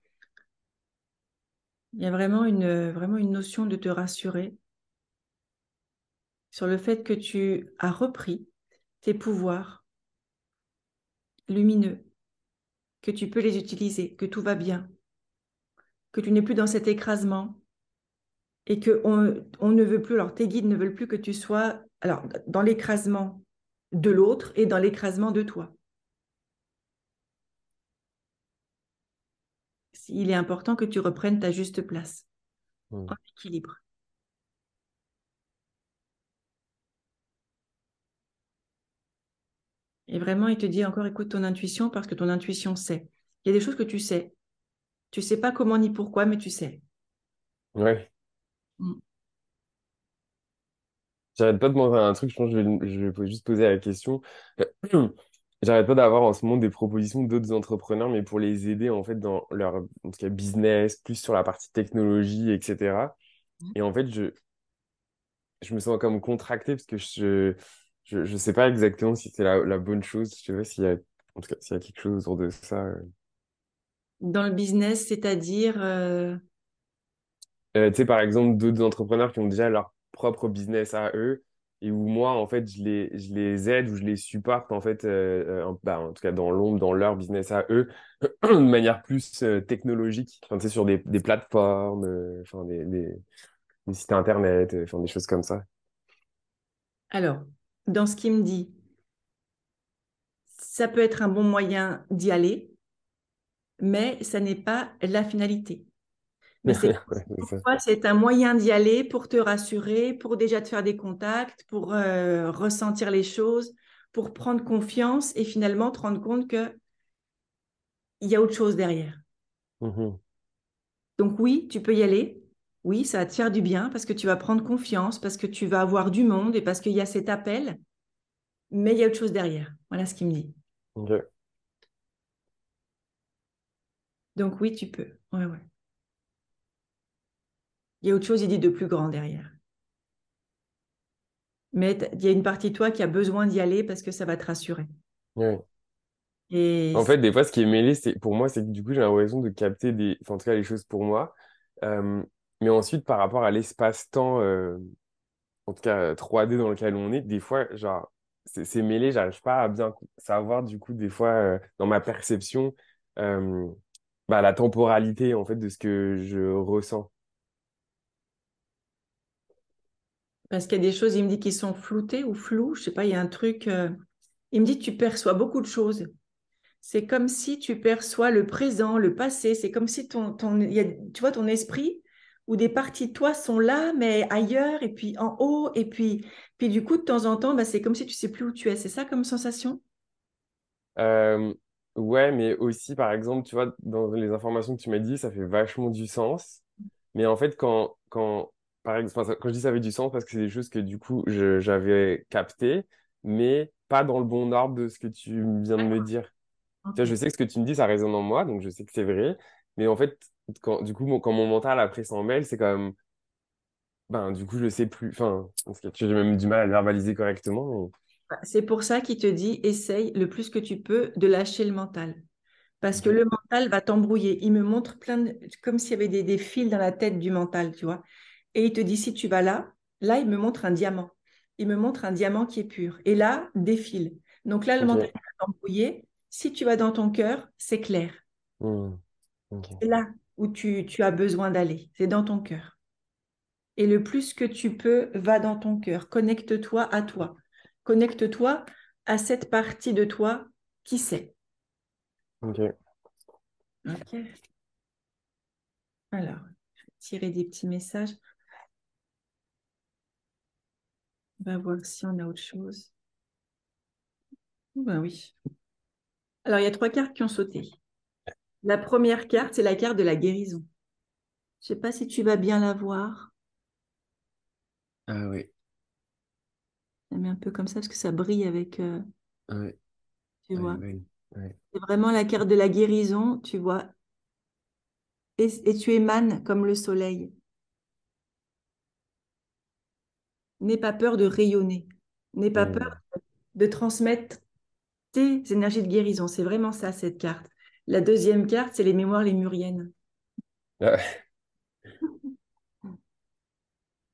Il y a vraiment une, notion de te rassurer sur le fait que tu as repris tes pouvoirs lumineux, que tu peux les utiliser, que tout va bien, que tu n'es plus dans cet écrasement et que on, ne veut plus, alors tes guides ne veulent plus que tu sois dans l'écrasement de l'autre et dans l'écrasement de toi. Il est important que tu reprennes ta juste place Mm. en équilibre. Et vraiment, il te dit encore, écoute ton intuition parce que ton intuition sait. Il y a des choses que tu sais. Tu sais pas comment ni pourquoi, mais tu sais. Ouais. Mm. J'arrête pas de demander un truc, je pense que je vais, je vais juste poser la question. J'arrête pas d'avoir en ce moment des propositions d'autres entrepreneurs, mais pour les aider en fait dans leur en tout cas, business, plus sur la partie technologie, etc. Mm. Et en fait, je, je me sens comme contracté parce que je, je, je sais pas exactement si c'est la, la bonne chose. Je sais pas s'il y a, en tout cas, s'il y a quelque chose autour de ça. euh. Dans le business, c'est-à-dire, euh, Euh, tu sais, par exemple, d'autres entrepreneurs qui ont déjà leur propre business à eux et où moi, en fait, je les, aide ou je les supporte, en fait, euh, euh, en, bah, en tout cas dans l'ombre, dans leur business à eux, de manière plus euh, technologique, enfin, tu sais, sur des, plateformes, euh, enfin, des, des, sites internet, euh, enfin, des choses comme ça. alors, dans ce qu'il me dit, ça peut être un bon moyen d'y aller, mais ça n'est pas la finalité. Mais c'est Ouais, un moyen d'y aller pour te rassurer, pour déjà te faire des contacts, pour euh, ressentir les choses, pour prendre confiance et finalement te rendre compte qu'il y a autre chose derrière. Mhm. Donc oui, tu peux y aller. Oui, ça va te faire du bien parce que tu vas prendre confiance, parce que tu vas avoir du monde et parce qu'il y a cet appel, mais il y a autre chose derrière. Voilà ce qu'il me dit. Donc oui, tu peux. Ouais, ouais. Il y a autre chose, il dit, de plus grand derrière. Mais il y a une partie de toi qui a besoin d'y aller parce que ça va te rassurer. Et En fait, des fois, ce qui est mêlé, c'est, pour moi, c'est que du coup, j'ai l'impression de capter des, enfin, en tout cas, les choses pour moi. Euh, mais ensuite, par rapport à l'espace-temps, euh, en tout cas euh, 3D dans lequel on est, des fois, genre, c'est mêlé, j'arrive pas à bien savoir, du coup, des fois, euh, dans ma perception, bah, la temporalité, en fait, de ce que je ressens. Parce qu'il y a des choses, il me dit, qui sont floutées ou floues. Je sais pas, il y a un truc. euh, Il me dit, tu perçois beaucoup de choses. C'est comme si tu perçois le présent, le passé. C'est comme si ton, ton, tu vois, ton esprit ou des parties de toi sont là, mais ailleurs, et puis en haut, et puis, puis du coup, de temps en temps, bah, c'est comme si tu sais plus où tu es. C'est ça comme sensation? Euh, ouais, mais aussi, par exemple, tu vois, dans les informations que tu m'as dit, ça fait vachement du sens. Mais en fait, quand, quand, par exemple, quand je dis ça fait du sens, parce que c'est des choses que du coup, j'avais captées, mais pas dans le bon ordre de ce que tu viens de me dire. Tu vois, Ok. je sais que ce que tu me dis, ça résonne en moi, donc je sais que c'est vrai. Mais en fait, quand, du coup, quand mon mental après s'en mêle, c'est comme, ben, du coup, je sais plus. Enfin, parce que j'ai même du mal à le verbaliser correctement. Bah, c'est pour ça qu'il te dit, essaye le plus que tu peux de lâcher le mental. Parce que le mental va t'embrouiller. Il me montre plein de... comme s'il y avait des, des, fils dans la tête du mental, tu vois. Et il te dit, si tu vas là, là, il me montre un diamant. Il me montre un diamant qui est pur. Et là, des fils. Donc là, le mental va t'embrouiller. Si tu vas dans ton cœur, c'est clair. Mmh. C'est là où tu, tu as besoin d'aller. C'est dans ton cœur. Et le plus que tu peux, va dans ton cœur. Connecte-toi à toi. Connecte-toi à cette partie de toi qui sait. Ok. Ok. Alors, je vais tirer des petits messages. On va voir si on a autre chose. Ben oui. Alors, il y a trois cartes qui ont sauté. La première carte, c'est la carte de la guérison. Je ne sais pas si tu vas bien la voir. Ah oui. Je mets un peu comme ça parce que ça brille avec. Euh, ouais. Tu vois. C'est vraiment la carte de la guérison, tu vois. Et, et tu émanes comme le soleil. N'aie pas peur de rayonner. N'aie pas peur de transmettre tes énergies de guérison. C'est vraiment ça, cette carte. La deuxième carte, c'est les mémoires lémuriennes. Ah.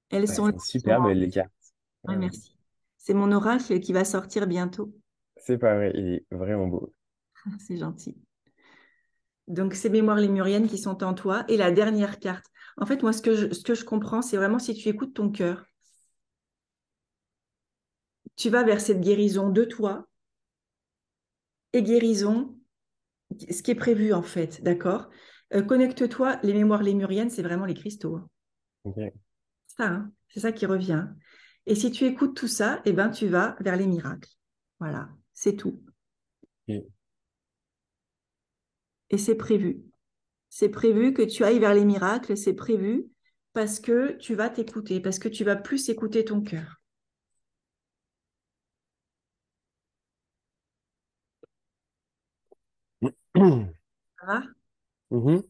Elles sont super belles les cartes. merci. C'est mon oracle qui va sortir bientôt. C'est pas vrai, il est vraiment beau. C'est gentil. Donc, ces mémoires lémuriennes qui sont en toi. Et la dernière carte. En fait, moi, ce que je, ce que je comprends, c'est vraiment si tu écoutes ton cœur, tu vas vers cette guérison de toi et guérison, ce qui est prévu en fait, d'accord? Euh, Connecte-toi, les mémoires lémuriennes, c'est vraiment les cristaux. Hein. Ça, hein, c'est ça qui revient. Et si tu écoutes tout ça, eh ben, tu vas vers les miracles. Voilà, c'est tout. Et c'est prévu. C'est prévu que tu ailles vers les miracles, c'est prévu parce que tu vas t'écouter, parce que tu vas plus écouter ton cœur. Ça va mmh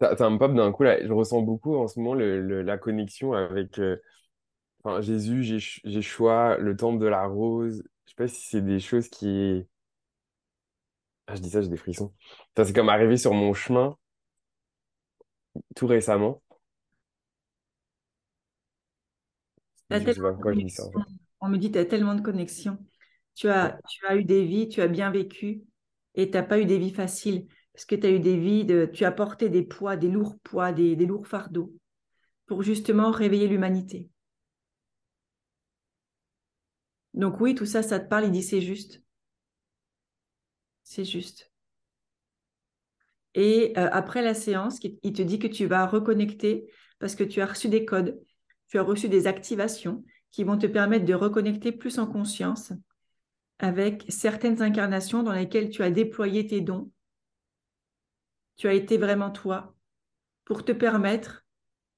Ça, me pop d'un coup, là, je ressens beaucoup en ce moment le, la connexion avec euh, enfin, Jésus, j'ai choix, le temple de la rose. Je sais pas si c'est des choses qui. Ah, je dis ça, j'ai des frissons. c'est comme arrivé sur mon chemin tout récemment. Je sais pas pourquoi je dis ça. On me dit, tu as tellement de connexions. Tu as, tu as eu des vies, tu as bien vécu et tu n'as pas eu des vies faciles parce que tu as eu des vies, de, tu as porté des poids, des lourds poids, des, des lourds fardeaux pour justement réveiller l'humanité. Donc oui, tout ça, ça te parle, il dit c'est juste. C'est juste. Et euh, après la séance, il te dit que tu vas reconnecter parce que tu as reçu des codes, tu as reçu des activations qui vont te permettre de reconnecter plus en conscience avec certaines incarnations dans lesquelles tu as déployé tes dons. Tu as été vraiment toi pour te permettre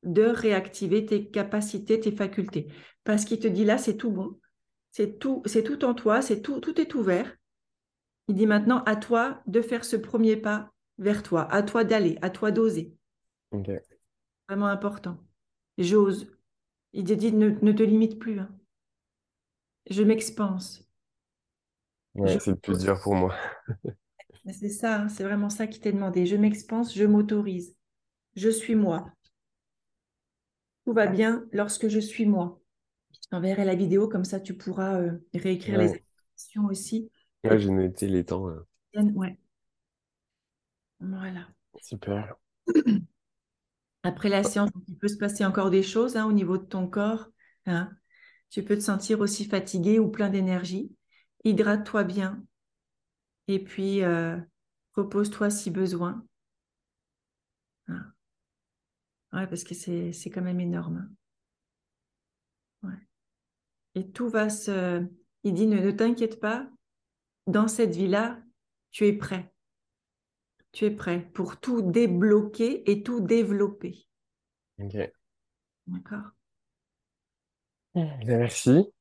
de réactiver tes capacités, tes facultés. Parce qu'il te dit là, c'est tout bon. C'est tout, c'est tout en toi, c'est tout, tout est ouvert. Il dit maintenant à toi de faire ce premier pas vers toi, à toi d'aller, à toi d'oser. Vraiment important. J'ose. Il te dit ne, te limite plus. Hein. Je m'expanse. c'est le plus dur pour moi. c'est ça, hein, c'est vraiment ça qui t'est demandé. Je m'expanse, je m'autorise. Je suis moi. Tout va bien lorsque je suis moi. Je t'enverrai la vidéo, comme ça tu pourras euh, réécrire les expressions aussi. Ouais, j'ai noté les temps. Ouais. Voilà. Super. Après la séance, il peut se passer encore des choses hein, au niveau de ton corps. Tu peux te sentir aussi fatigué ou plein d'énergie. Hydrate-toi bien. Et puis, euh, repose-toi si besoin. Ouais, parce que c'est quand même énorme. Et tout va se... Il dit, ne t'inquiète pas, dans cette vie-là, tu es prêt. Tu es prêt pour tout débloquer et tout développer. Ok. D'accord? Merci.